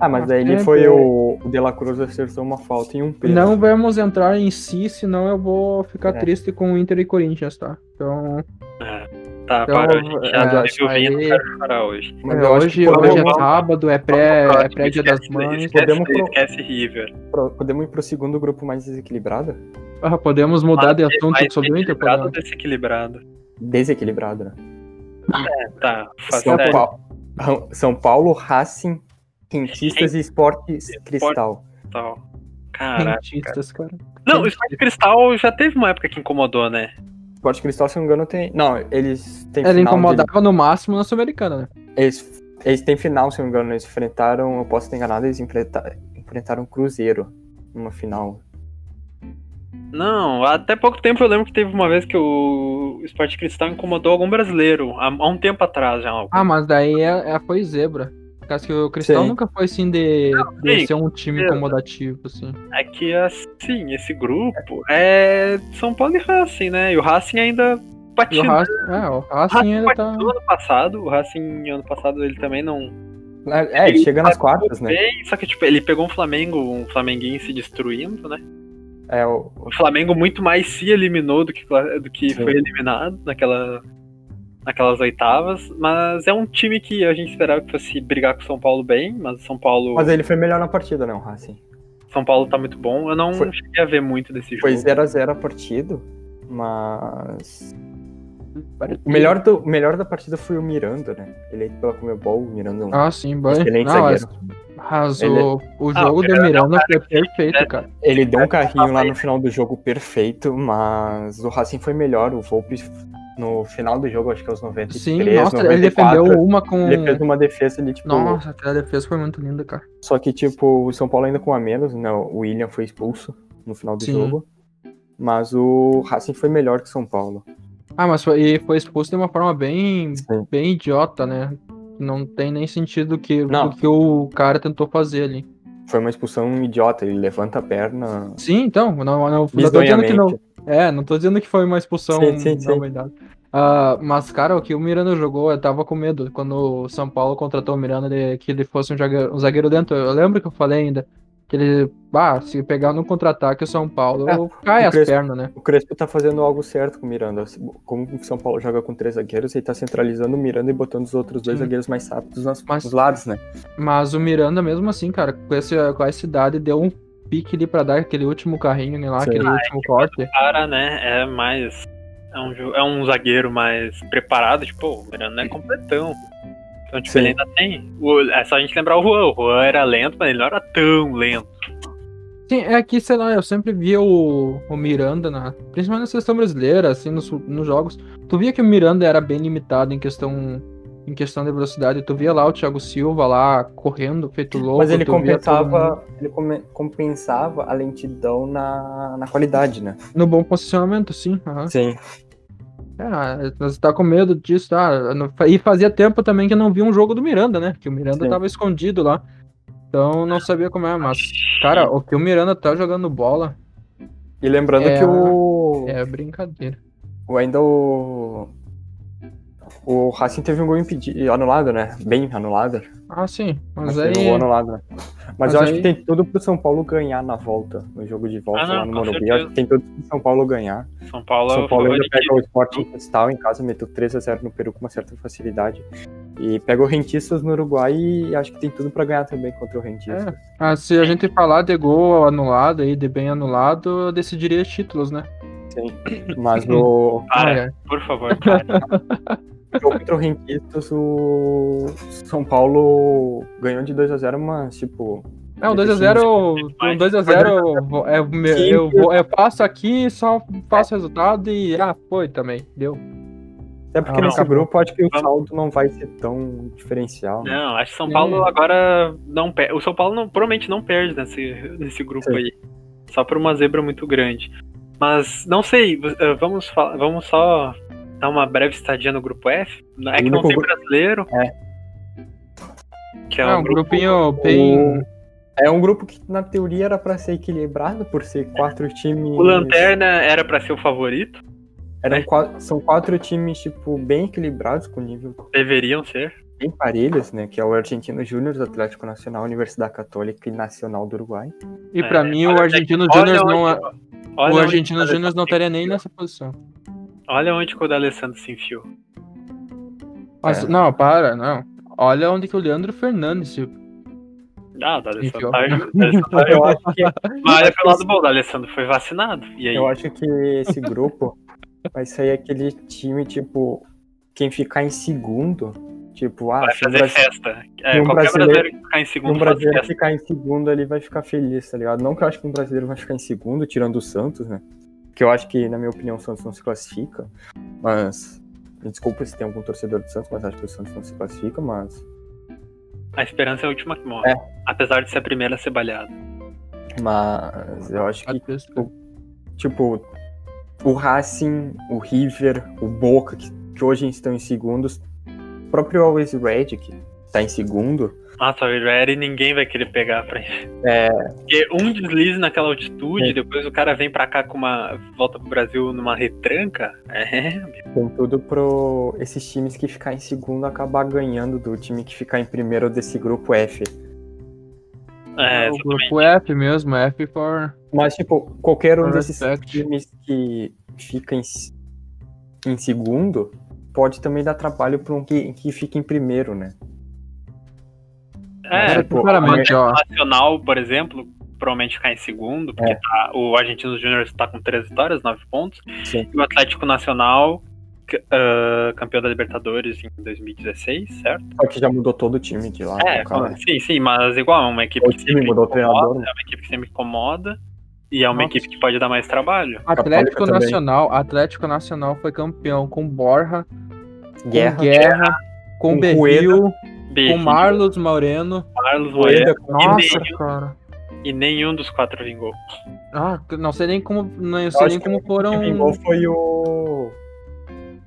Ah, mas daí ele é, foi é. o, o De La Cruz acertou uma falta em um pênalti. Não vamos entrar em si, senão eu vou ficar É. triste com o Inter e Corinthians, tá? Então, Tá, Então, para, a gente é, já acho teve o vinho, aí- não quero chorar hoje. Mas é, hoje, hoje é sábado, é pré, é pré dia das esquece- mães. Esquece, Podemos pro- esquece River. pro- podemos ir pro segundo grupo mais desequilibrado? Ah, podemos mudar de assunto sobre o Inter? equilibrado ou desequilibrado? Desequilibrado, né? Tá, faz São. Paulo, São Paulo, Racing, Rentistas e Esportes Cristal. Tal. Caraca. Rentistas, cara. Não, o Sport Cristal já teve uma época que incomodou, né? Esporte Cristal, se não me engano, tem. Não, eles têm Ele final. de- incomodava no máximo na Sul-Americana, né? Eles, eles têm final, se não me engano. Eles enfrentaram. Eu posso ter enganado, eles enfrenta- enfrentaram o Cruzeiro numa final. Não, até pouco tempo eu lembro que teve uma vez que o Sport Cristal incomodou algum brasileiro, há, há um tempo atrás já. Ah, mas daí é, é- foi zebra. Causa que o Cristal Sim. nunca foi assim de, de sim, ser um time certeza. incomodativo, assim. É que, assim, esse grupo é São Paulo e Racing, né? E o Racing ainda E o. Racing, é, o Racing Racing ainda tá. patinou ano passado, o Racing ano passado ele também não... É, ele chega nas quartas, né? Bem, só que, tipo, ele pegou um Flamengo, um flamenguense destruindo, né? É, o, O Flamengo muito mais se eliminou do que, do que Sim. foi eliminado naquela, naquelas oitavas. Mas é um time que a gente esperava que fosse brigar com o São Paulo bem, mas o São Paulo, mas ele foi melhor na partida, né, o Racing? São Paulo tá muito bom. Eu não Foi- cheguei a ver muito desse Foi jogo. 0x0 a partida, mas. O melhor, do, o melhor da partida foi o Miranda, né? Eleito pela Comebol, o Miranda. é um Ah, sim, bem. excelente Não, zagueiro. mas Ele- o, o Ah, jogo o do Miranda é cara foi perfeito, é- cara. Ele deu um carrinho lá no final do jogo perfeito, mas o Racing foi melhor. O Volpe, no final do jogo, acho que aos 93, Sim, nossa, 94, ele defendeu uma com. ele fez uma defesa ali, tipo... Nossa, aquela defesa foi muito linda, cara. Só que, tipo, o São Paulo ainda com a menos, né? O William foi expulso no final do Sim. jogo. Mas o Racing foi melhor que o São Paulo. Ah, mas foi, foi expulso de uma forma bem, Sim. bem idiota, né? Não tem nem sentido que, Não. do que o cara tentou fazer ali. Foi uma expulsão idiota. Ele levanta a perna Sim, então, não, não, não tô dizendo que não. É, não tô dizendo que foi uma expulsão Sim, sim, sim. Ah, mas, cara, o que o Miranda jogou, eu tava com medo. Quando o São Paulo contratou o Miranda, de, que ele fosse um zagueiro, um zagueiro dentro. Eu lembro que eu falei ainda. Que ele, bah, se pegar no contra-ataque o São Paulo, É, cai o as Crespo- pernas, né? O Crespo tá fazendo algo certo com o Miranda. Como o São Paulo joga com três zagueiros, ele tá centralizando o Miranda e botando os outros dois Sim. zagueiros mais rápidos nas, Mas- nos lados, né? Mas o Miranda, mesmo assim, cara, com, esse, com essa idade, deu um pique ali pra dar aquele último carrinho né, lá, Sim. aquele último corte. O cara, né, é mais. É um, é um zagueiro mais preparado, tipo, o Miranda é completão. Então, tipo, Sim. ele ainda tem. o- é só a gente lembrar o Juan. O Juan era lento, mas ele não era tão lento. Sim, é que, sei lá, eu sempre via o, o Miranda, na, principalmente na seleção brasileira, assim, nos, nos jogos. Tu via que o Miranda era bem limitado em questão em questão de velocidade. Tu via lá o Thiago Silva lá correndo, feito louco. Mas ele compensava, ele come- compensava a lentidão na, na qualidade, né? No bom posicionamento, sim. aham. Sim. É, você tá com medo disso, tá? E fazia tempo também que eu não vi um jogo do Miranda, né? Que o Miranda Sim. tava escondido lá. Então não sabia como é, mas, cara, o que o Miranda tá jogando bola E lembrando É, que o, é brincadeira. o ainda o o Racing teve um gol impedido, anulado, né? Bem anulado. Ah, sim. Mas Mas aí. teve um gol anulado, né? Mas, Mas eu acho aí- que tem tudo pro São Paulo ganhar na volta, no jogo de volta Ah, não, lá no Morumbi. Acho que tem tudo pro São Paulo ganhar. São Paulo, São é o Paulo ainda pega o Sporting Cristal em casa, meteu 3x0 no Peru com uma certa facilidade. E pega o Rentistas no Uruguai e acho que tem tudo pra ganhar também contra o Rentistas. Ah, se a gente falar de gol anulado aí, de bem anulado, eu decidiria títulos, né? Sim. Mas o Para, Ai, ai. por favor, para. <laughs> contra o Rentistas, o São Paulo ganhou de 2x0, mas tipo. É, o 2x0, o 2x0 eu, é, meu- eu, vou- eu passo aqui, só faço resultado e. Ah, foi também, deu. Até porque Ah, não, nesse acabou. grupo acho que o saldo não vai ser tão diferencial. né? Não, acho que São Paulo É. agora não perde. O São Paulo não, provavelmente não perde nesse, nesse grupo Sim. aí. Só por uma zebra muito grande. Mas não sei, eh, vamos, vamos só dar uma breve estadia no grupo F. É que não tem brasileiro. É. Que é É, um um grupo. grupinho bem. É um grupo que na teoria era pra ser equilibrado por ser quatro times. O Lanterna era pra ser o favorito. Eram quatro, são quatro times, tipo, bem equilibrados, com nível Deveriam ser. bem parelhos, né? Que é o Argentino Júnior, o Atlético Nacional, Universidade Católica e Nacional do Uruguai. E pra É, mim, o Argentino olha Júnior não. onde- é- O Argentino Júnior não estaria nem nessa posição. Olha onde que o D'Alessandro se enfiou. Mas, É. Não, para, não. Olha onde que o Leandro Fernandes se. Ah, o D'Alessandro Enfiou. tá, tá Eu acho que, <laughs> Mas olha pelo lado bom, o D'Alessandro foi vacinado. E aí? eu acho que esse grupo vai sair aquele time, tipo, quem ficar em segundo, tipo, ah, Vai fazer Brasil- festa. É, um qualquer brasileiro- brasileiro que ficar em se segundo um brasileiro ficar em segundo, ele vai ficar feliz, tá ligado? Não que eu acho que um brasileiro vai ficar em segundo, tirando o Santos, né? Que eu acho que, na minha opinião, o Santos não se classifica, mas. Desculpa se tem algum torcedor do Santos, mas acho que o Santos não se classifica, mas. A esperança é a última que morre. É. Apesar de ser a primeira a ser baleada. Mas eu acho que tipo, o Racing, o River, o Boca, que, que hoje estão em segundos, o próprio Always Red, que tá em segundo, Nossa, o Red ninguém vai querer pegar pra ele. é, Porque um deslize naquela altitude, É. depois o cara vem pra cá com uma. volta pro Brasil numa retranca. É, tem tudo pro esses times que ficar em segundo acabar ganhando do time que ficar em primeiro desse grupo F. é o exatamente. grupo F mesmo, F for. Mas, tipo, qualquer um desses respect. times que fica em, em segundo pode também dar trabalho pra um que, que fica em primeiro, né? É, tipo, Sinceramente, ó. Nacional, por exemplo, provavelmente ficar em segundo, porque É. tá- o Argentinos Júnior está com três vitórias, nove pontos. Sim. E o Atlético Nacional, ah, campeão da Libertadores em 2016, certo? Só que já mudou todo o time de lá. É, caso. sim, sim, mas igual, é uma equipe O que time sempre mudou o incomoda, treinador, né? é uma equipe que sempre incomoda e é uma Nossa. equipe que pode dar mais trabalho. Atlético. Nacional. Atlético Nacional foi campeão com Borja, Guerra. com Guerra, com com Berril, com Berrio, Marlos Moreno. Rueda, Moeda Nossa, nenhum. cara. e nenhum dos quatro vingou. Ah, não sei nem como. Não sei acho nem como foram. vingou foi o.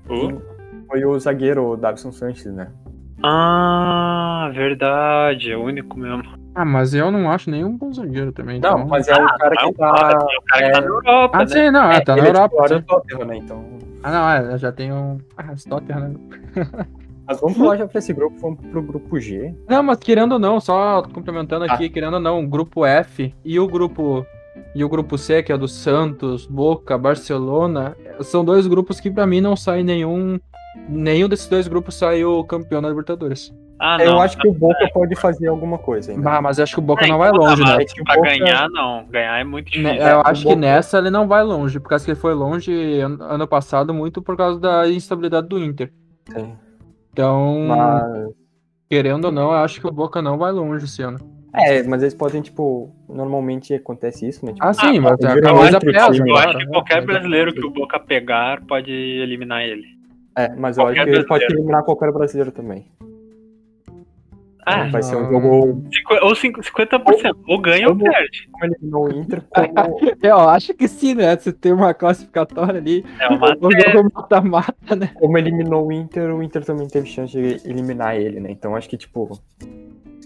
Uh. Foi o zagueiro, o Davison Sanches, né? Ah, verdade, é o único mesmo. Ah, mas eu não acho nenhum bom zagueiro também. Não, então... mas é o cara que o tá. é o cara que tá é- na Europa, Ah, né? sim, não, é, tá na é Europa. sim. né? Então. Ah, não, é, eu já tenho. um- <laughs> Ah, Tottenham, né? <laughs> Mas vamos pular já pra esse grupo, vamos pro grupo G. Não, mas querendo ou não, só complementando Ah. aqui, querendo ou não, o grupo F e o grupo e o grupo C, que é do Santos, Boca, Barcelona, são dois grupos que pra mim não sai nenhum nenhum desses dois grupos saiu campeão da Libertadores. Ah, eu não, acho que o Boca pode fazer alguma coisa ainda. Ah, mas acho que o Boca É, não vai então, longe, mas né? É Pra Boca- ganhar, não. Ganhar é muito difícil. Né, Eu acho que Boca- nessa ele não vai longe, por causa que ele foi longe ano ano passado muito por causa da instabilidade do Inter. Sim. Então, Mas. querendo ou não, eu acho que o Boca não vai longe esse ano. É, mas eles podem, tipo, normalmente acontece isso, né? Tipo, Ah, sim, mas pode a camisa pesa. Eu claro, acho que né? qualquer brasileiro que o Boca pegar pode eliminar ele. é, mas eu acho qualquer que ele pode eliminar qualquer brasileiro também. Ah, Vai ser um jogo cinqu- ou cinco- 50%. Ou ganha ou Como- perde. como eliminou o Inter, como Eu acho que sim, né? Você tem uma classificatória ali, É uma <laughs> o jogo mata-mata, né? como eliminou o Inter, o Inter também teve chance de eliminar ele, né? Então acho que, tipo,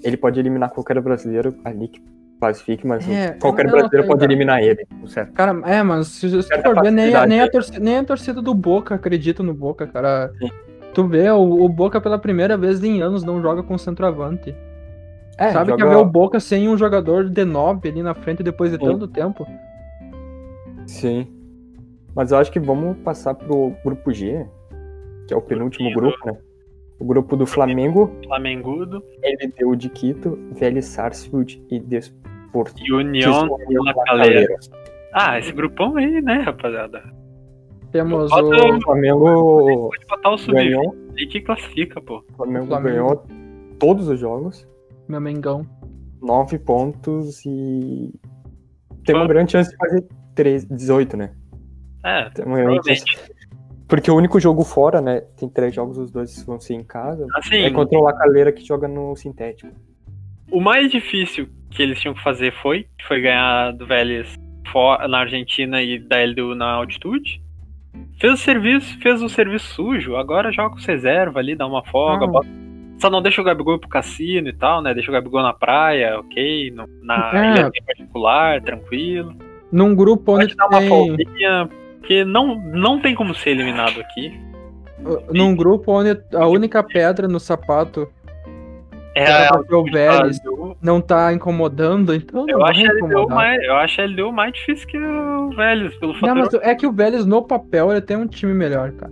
ele pode eliminar qualquer brasileiro ali que classifique, mas É, qualquer não brasileiro pode cara. eliminar ele, certo? Cara, é, mas se você for ver, nem, nem, a torcida, nem a torcida do Boca acredita no Boca, cara. Sim. Tu vê, o, o Boca pela primeira vez em anos não joga com centroavante. É, Sabe que é joga- ver o Boca sem um jogador de 9 ali na frente depois de Sim. tanto tempo. Sim. Mas eu acho que vamos passar pro grupo G, que é o penúltimo Grupinho grupo, né? O grupo do Flamengo, Flamengudo LDU de Quito, Vélez Sarsfield e Desportivo e União La Calera. Ah, esse grupão aí, né, rapaziada? Temos Bota o. O Flamengo Pode botar o ganhou, e que classifica, pô. o Flamengo, Flamengo. ganhou todos os jogos, Meu Mengão. nove pontos e tem uma grande chance de fazer 13, 18, né? É, Tem uma grande chance. Porque o único jogo fora, né? Tem três jogos, os dois vão ser em casa. Assim, É contra o Lacaleira que joga no sintético. o mais difícil que eles tinham que fazer foi, que foi ganhar do Vélez na Argentina e da LDU na altitude. Fez o serviço, fez o serviço sujo, agora joga com reserva ali, dá uma folga, Ah. bota- só não deixa o Gabigol ir pro cassino e tal, né? Deixa o Gabigol na praia, ok, no- na É. ilha particular, tranquilo. Num grupo onde Pode dar uma tem. folguinha, porque não, não tem como ser eliminado aqui. Num grupo onde a única pedra no sapato É era a- porque o Vélez não tá incomodando, então não Eu vai acho, a LDU mais, eu acho a LDU mais difícil que o Vélez, pelo Não, fator mas é que o Vélez no papel ele tem um time melhor, cara.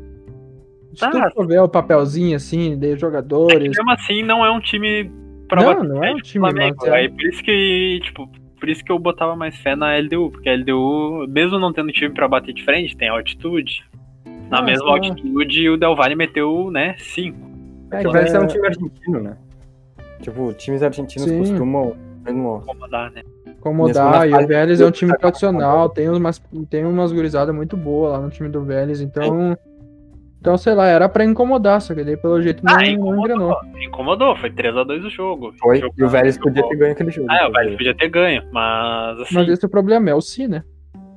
Se Tá. tu for ver o papelzinho assim, de É jogadores. mesmo assim não é um time pra Não, não é um time, Flamengo. mas é- Aí por isso que, tipo, por isso que eu botava mais fé na LDU, porque a LDU, mesmo não tendo time pra bater de frente, tem altitude. Na Ah, mesma sim. altitude, o Del Valle meteu, né, 5. É, que o que Vélez é um é- time argentino, né? Tipo, times argentinos Sim. costumam mesmo. Incomodar, né? incomodar. E o Vélez é um time tradicional, tem umas, tem umas gurizadas muito boas lá no time do Vélez, então. Então, sei lá, era pra incomodar, só que daí pelo jeito não, Ah, não incomodou. engrenou. Incomodou, foi 3x2 o jogo. Foi. jogo E o Vélez podia ter ganho aquele jogo. Ah, o inclusive. Vélez podia ter ganho, mas assim, Mas esse é o problema, é o Si, né?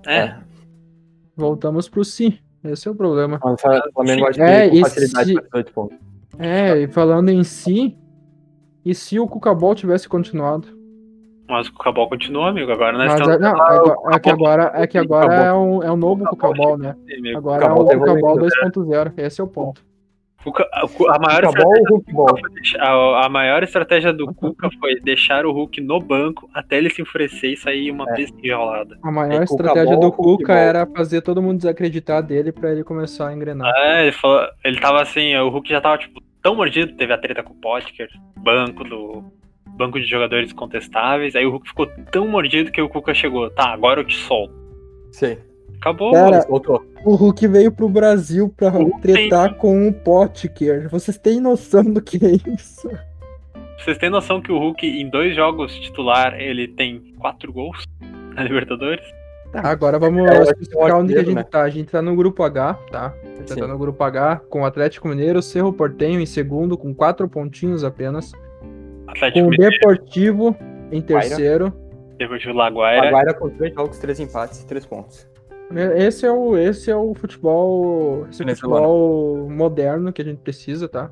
é. Voltamos pro Si. Esse é o problema. Mas o Flamengo acho que É, com e facilidade se- faz 18 pontos. É, e falando em si, e se o Cucabol tivesse continuado? Mas o Cabal continua, amigo. Agora nós Mas estamos. é, não, é, é que agora, é que agora é um, é um novo Cucabol, né? amigo. Agora é Cucabol o Cucabol evoluindo, 2.0, esse é o ponto. O Ca- A maior? A, a maior estratégia do Cuca foi deixar o Hulk no banco até ele se enfurecer e sair uma É. pista enrolada. A maior É, estratégia Cucabol, do Cuca Cucabol. era fazer todo mundo desacreditar dele pra ele começar a engrenar. É, ele falou. Ele tava assim, o Hulk já tava, tipo, tão mordido, teve a treta com o Potker, banco do. Banco de jogadores contestáveis. Aí o Hulk ficou tão mordido que o Cuca chegou. Tá, agora eu te solto. Sim. Acabou. Cara, voltou. O Hulk veio pro Brasil pra tretar com o Potker. Vocês têm noção do que é isso? Vocês têm noção que o Hulk, em dois jogos titular, ele tem quatro gols na Libertadores? Tá, agora vamos É, especificar é onde que a gente né? tá. A gente tá no grupo H, tá? A gente Sim. tá no grupo H com o Atlético Mineiro, Cerro Portenho em segundo, com quatro pontinhos apenas. Atlético Com o Mineiro, Deportivo em terceiro. Deportivo Laguaira. Agora com três jogos, três empates e três pontos. Esse é o, esse é o futebol, esse é futebol moderno que a gente precisa, tá?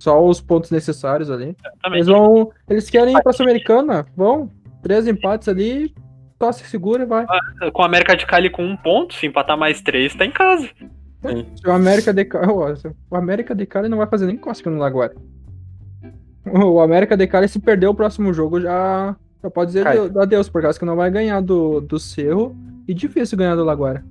Só os pontos necessários ali. Eles vão, eles querem ir pra Sul-Americana, vão, três empates ali, só se segura e vai. Com o América de Cali com um ponto, se empatar mais três, tá em casa. Sim. Se o América de Cali, o América de Cali não vai fazer nem cócega no Laguara. O América de Cali se perder o próximo jogo já, já pode dizer Cai. adeus, por causa que não vai ganhar do, do Cerro e difícil ganhar do Laguara.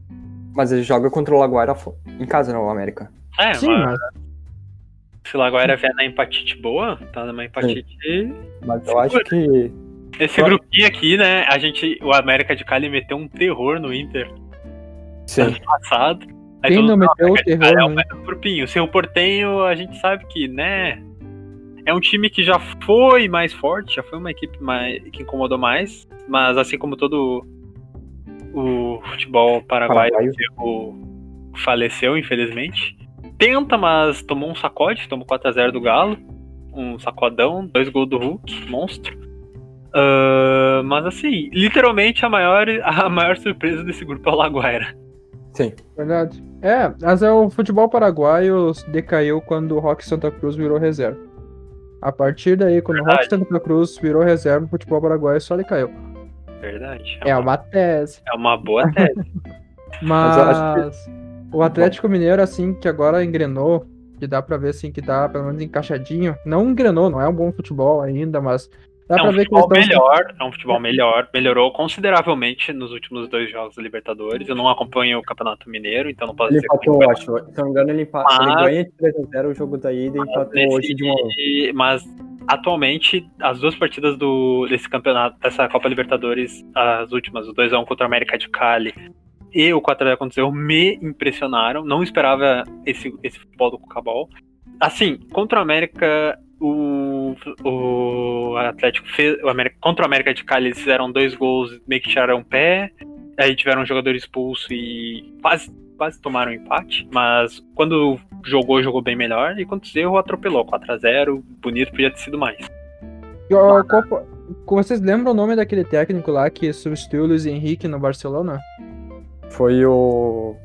Mas ele joga contra o Laguaira fo- em casa, não, o América. É, Sim, mas mas se o Laguaira vier na empatite boa, tá numa empatite. Mas eu acho que. Esse grupinho aqui, né? A gente. O América de Cali meteu um terror no Inter Sim. ano passado. Aí quem não meteu o terror, é o né? grupinho. O seu Portenho, a gente sabe que, né? é um time que já foi mais forte, já foi uma equipe mais, que incomodou mais, mas assim como todo o futebol paraguaio, o- faleceu, infelizmente. Tenta, mas tomou um sacode, tomou 4x0 do Galo, um sacodão, dois gols do Hulk, monstro. Ah, mas assim, literalmente a maior, a maior surpresa desse grupo é o Laguaira. Sim. Verdade. É, mas é o futebol paraguaio decaiu quando o Rock Santa Cruz virou reserva. A partir daí, quando o Rock Verdade. Santa Cruz virou reserva, o futebol paraguaio só decaiu. Verdade. É uma tese. é uma boa tese. <laughs> Mas, eu acho o Atlético Mineiro, assim, que agora engrenou, que dá pra ver, assim, que tá pelo menos encaixadinho. Não engrenou, não é um bom futebol ainda, mas dá É um futebol estão... melhor, é um futebol melhor, melhorou consideravelmente nos últimos dois jogos da Libertadores. Eu não acompanho o Campeonato Mineiro, então não posso Ele dizer empatou, eu acho. Se não me engano, ele, empa... Mas- ele ganha de 3x0 o jogo da ida e empatou Nesse- hoje de 1 1 Mas atualmente as duas partidas do, desse campeonato, dessa Copa Libertadores, as últimas, o 2x1 contra o América de Cali e o 4x0 contra o Zeu, me impressionaram. Não esperava esse, esse futebol do Cucabol. Assim, contra o América, o, o Atlético fez. O América, contra o América de Cali, eles fizeram dois gols, meio que tiraram o pé. Aí tiveram um jogador expulso e quase, quase tomaram um empate. Mas quando jogou, jogou bem melhor. E quando o Zerro atropelou 4x0, bonito, podia ter sido mais. A Copa- Vocês lembram o nome daquele técnico lá que substituiu o Luiz Henrique no Barcelona? Foi o.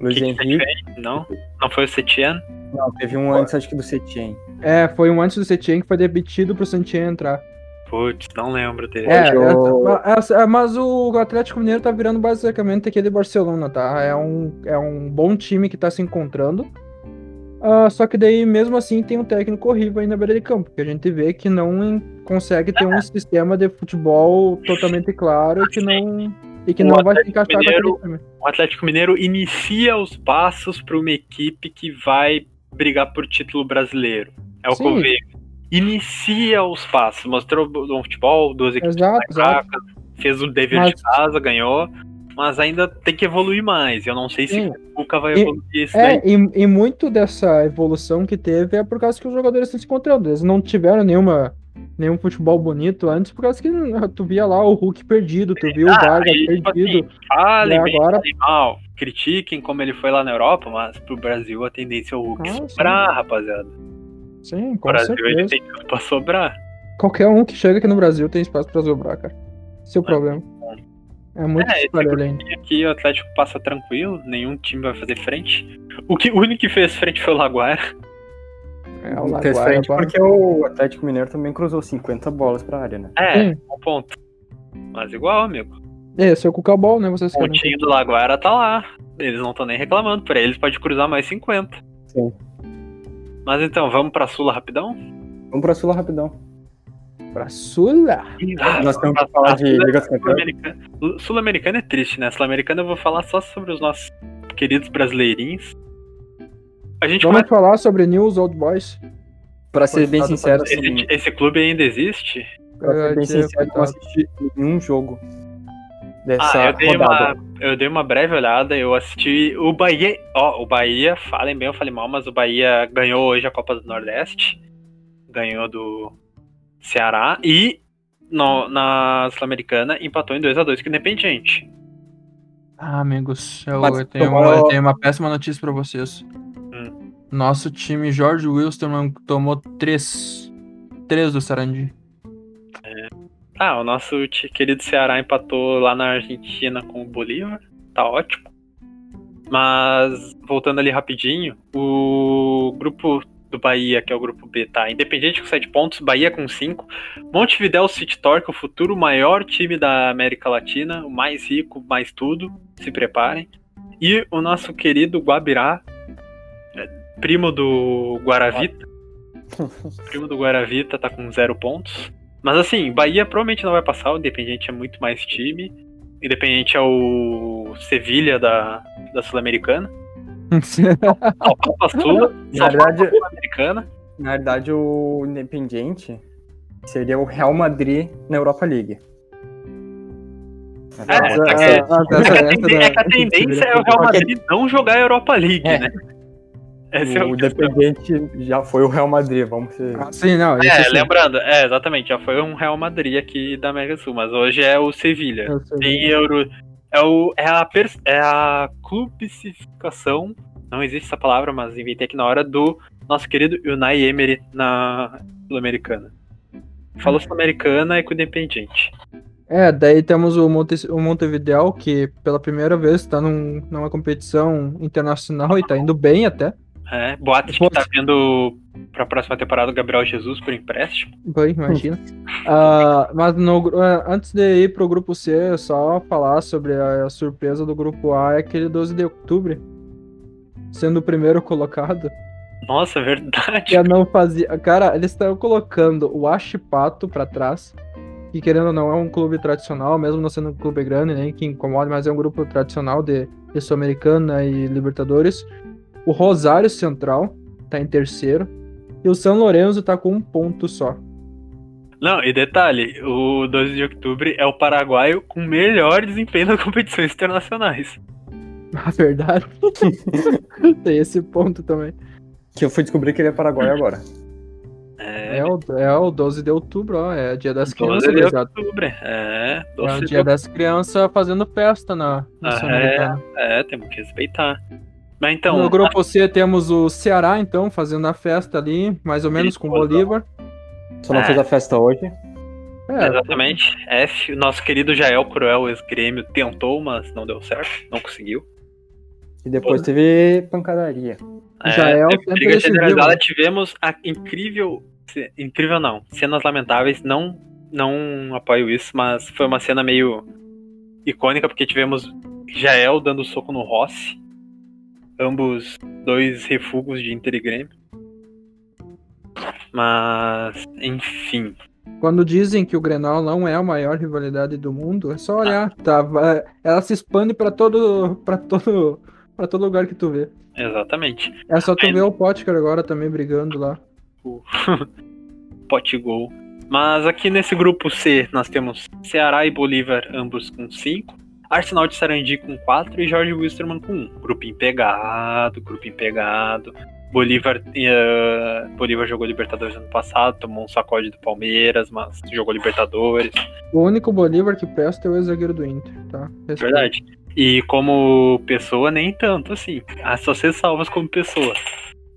Luiz Que que Henrique. Não? Não foi o Setien? Não, teve um antes, acho que do Setien. É, foi um antes do Setien que foi demitido pro Santiago entrar. Putz, não lembro dele. É, o- é, mas- é, mas o Atlético Mineiro tá virando basicamente aquele Barcelona, tá? É um, é um bom time que tá se encontrando. Ah, só que daí, mesmo assim, tem um técnico horrível aí na beira de campo, que a gente vê que não consegue ter um sistema de futebol totalmente claro e que não, e que O não vai se Atlético encaixar Mineiro- com aquele time. O Atlético Mineiro inicia os passos para uma equipe que vai brigar por título brasileiro. É o que eu Sim. vejo. Inicia os passos. Mostrou bom futebol, duas equipes Exato, fracas, fez o dever Mas- de casa, ganhou. Mas ainda tem que evoluir mais. Eu não sei se Sim. o Cuca vai E- evoluir isso. É, e, e muito dessa evolução que teve é por causa que os jogadores estão se encontrando. Eles não tiveram nenhuma, nenhum futebol bonito antes, por causa que ah, tu via lá o Hulk perdido, tu via o Ah, Vargas aí, tipo perdido. assim, falem E agora- mal, critiquem como ele foi lá na Europa, mas pro Brasil a tendência é o Hulk Ah, sim. sobrar, rapaziada. Sim, O com Brasil ele certeza. tem tudo pra sobrar. Qualquer um que chega aqui no Brasil tem espaço pra sobrar, cara. Esse é o problema. É muito É, esse. E aqui o Atlético passa tranquilo, nenhum time vai fazer frente. O, que, o único que fez frente foi o Laguara. É o Fez Laguara, frente pá. porque o Atlético Mineiro também cruzou 50 bolas pra área, né? É, Sim. um ponto. Mas igual, amigo. Esse é o Cucabol, né? Vocês O querem. pontinho do Laguara tá lá. Eles não estão nem reclamando. Pra eles pode cruzar mais 50. Sim. Mas então, vamos pra Sula rapidão? Vamos pra Sula rapidão. Pra Sula. Nós temos que falar de Liga. Sul-Americana Sul-Americana é triste, né? Sul-Americana eu vou falar só sobre os nossos queridos brasileirinhos. A gente Vamos começa. falar sobre News Old Boys. Pra ser bem sincero, coitado. assim, Esse, esse clube ainda existe? pra ser bem É, sincero, eu não assisti nenhum jogo dessa Ah, eu dei, rodada. uma, eu dei uma breve olhada, eu assisti o Bahia. Ó, o Bahia, falem bem ou falem mal, mas o Bahia ganhou hoje a Copa do Nordeste. Ganhou do Ceará e no- na Sul-Americana empatou em 2x2 com o Independiente. Ah, amigos, eu, eu tenho, tomou- uma, eu tenho uma péssima notícia pra vocês. Hum. Nosso time, Jorge Wilson, tomou três. Três do Sarandi. Ah, o nosso querido Ceará empatou lá na Argentina com o Bolívar. Tá ótimo. Mas, voltando ali rapidinho, o grupo do Bahia, que é o grupo B, tá? Independente com 7 pontos, Bahia com 5. Montevideo City Torque, o futuro maior time da América Latina, o mais rico, mais tudo. Se preparem. E o nosso querido Guabirá, é, primo do Guaravita. <laughs> primo do Guaravita tá com 0 pontos. Mas assim, Bahia provavelmente não vai passar, o Independente é muito mais time. Independente é o Sevilha da, da Sul-Americana. Só falta a Sula, só Na verdade- Sul-Americana. Na verdade, o Independiente seria o Real Madrid na Europa League. É, é Ah, É que a tendência- é que a tendência é o Real Madrid não jogar a Europa League, É. né? Esse é o questão. Independente já foi o Real Madrid, vamos ser. Ah, sim, não. É, sim. lembrando, é, exatamente, já foi um Real Madrid aqui da América do Sul, mas hoje é o Sevilha. Sei. Tem Euro. É, o, é, a, pers- é a clubicificação, não existe essa palavra, mas inventei aqui na hora, do nosso querido Unai Emery na Sul-Americana. Falou Sul-Americana é com o Independente. É, daí temos o, Monte, o Montevideo, que pela primeira vez está num, numa competição internacional e tá indo bem até. É, boatos que tá vindo pra próxima temporada o Gabriel Jesus por empréstimo. Bem, imagina. Ah, mas no ah, antes de ir pro grupo C, só falar sobre a, a surpresa do grupo A é aquele 12 de outubro. Sendo o primeiro colocado. Nossa, é verdade. Já não fazia. Cara, eles estão colocando o Achipato pra trás. Que querendo ou não, é um clube tradicional, mesmo não sendo um clube grande, nem que incomoda, mas é um grupo tradicional de, de Sul-Americana e Libertadores. O Rosário Central tá em terceiro. E o São Lourenço tá com um ponto só. Não, e detalhe, o 12 de outubro é o paraguaio com melhor desempenho nas competições internacionais. Na <laughs> verdade. <laughs> tem esse ponto também. Que eu fui descobrir que ele é Paraguai agora. É, É o, é o 12 de outubro, ó. É dia das 12 crianças, de gurizada. outubro. É, É 12 o de dia das crianças fazendo festa na, na Ah, Sul-Americana. É, temos que respeitar. Mas então, No grupo C temos o Ceará, então, fazendo a festa ali, mais ou menos com o Perigoso. Bolívar. Só não É. fez a festa hoje. É, exatamente, F, o nosso querido Jael Cruel, ex-grêmio, tentou, mas não deu certo, não conseguiu. E depois teve pancadaria. Jael teve sempre briga generalizada, né? tivemos a incrível, incrível não, cenas lamentáveis, não, não apoio isso, mas foi uma cena meio icônica, porque tivemos Jael dando soco no Rossi, ambos dois refugos de Inter e Grêmio. Mas, enfim, Quando dizem que o Grenal não é a maior rivalidade do mundo, é só olhar, tá? Vai- Ela se expande pra todo, para todo, para todo lugar que tu vê. exatamente. É só tu Aí- ver o Potker agora também brigando lá. o <laughs> pote gol. Mas aqui nesse grupo C nós temos Ceará e Bolívar, ambos com 5. Arsenal de Sarandi com 4 e Jorge Wilstermann com 1. Grupinho pegado, grupinho pegado. Bolívar, eh, Bolívar jogou Libertadores ano passado, tomou um sacode do Palmeiras, mas jogou Libertadores. O único Bolívar que presta é o ex-zagueiro do Inter, tá? Respeito. Verdade. E como pessoa, nem tanto assim. Ah, só ser salvas como pessoa.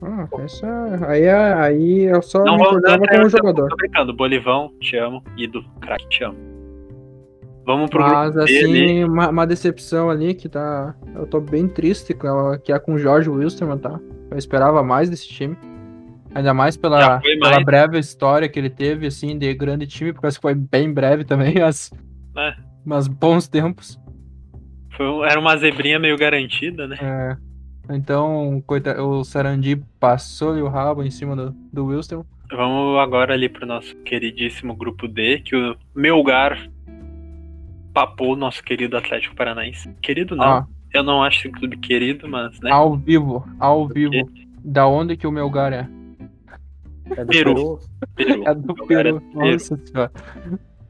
Ah, isso é... Aí, é- aí eu só Não me vamos dar como treta, jogador. Tô brincando. Bolivão, te amo. Ídolo, craque, te amo. Vamos pro Mas ali. assim, uma, uma decepção ali que tá. Eu tô bem triste, com ela- que é com o Jorge Wilstermann, tá? Eu esperava mais desse time. Ainda mais pela, foi pela mais. breve história que ele teve, assim, de grande time, porque acho que foi bem breve também, <laughs> mas, É. mas bons tempos. Foi era uma zebrinha meio garantida, né? É, então, coita, o Sarandi passou-lhe o rabo em cima do, do Wilstermann. Vamos agora ali pro nosso queridíssimo grupo D, que o Melgar papou o nosso querido Atlético Paranaense. Querido não, Ah, eu não acho esse clube querido, mas, né? ao vivo, ao vivo. Da onde que o Melgar é? É do Peru. Peru. É do Melgar é Peru. do Peru. Nossa senhora.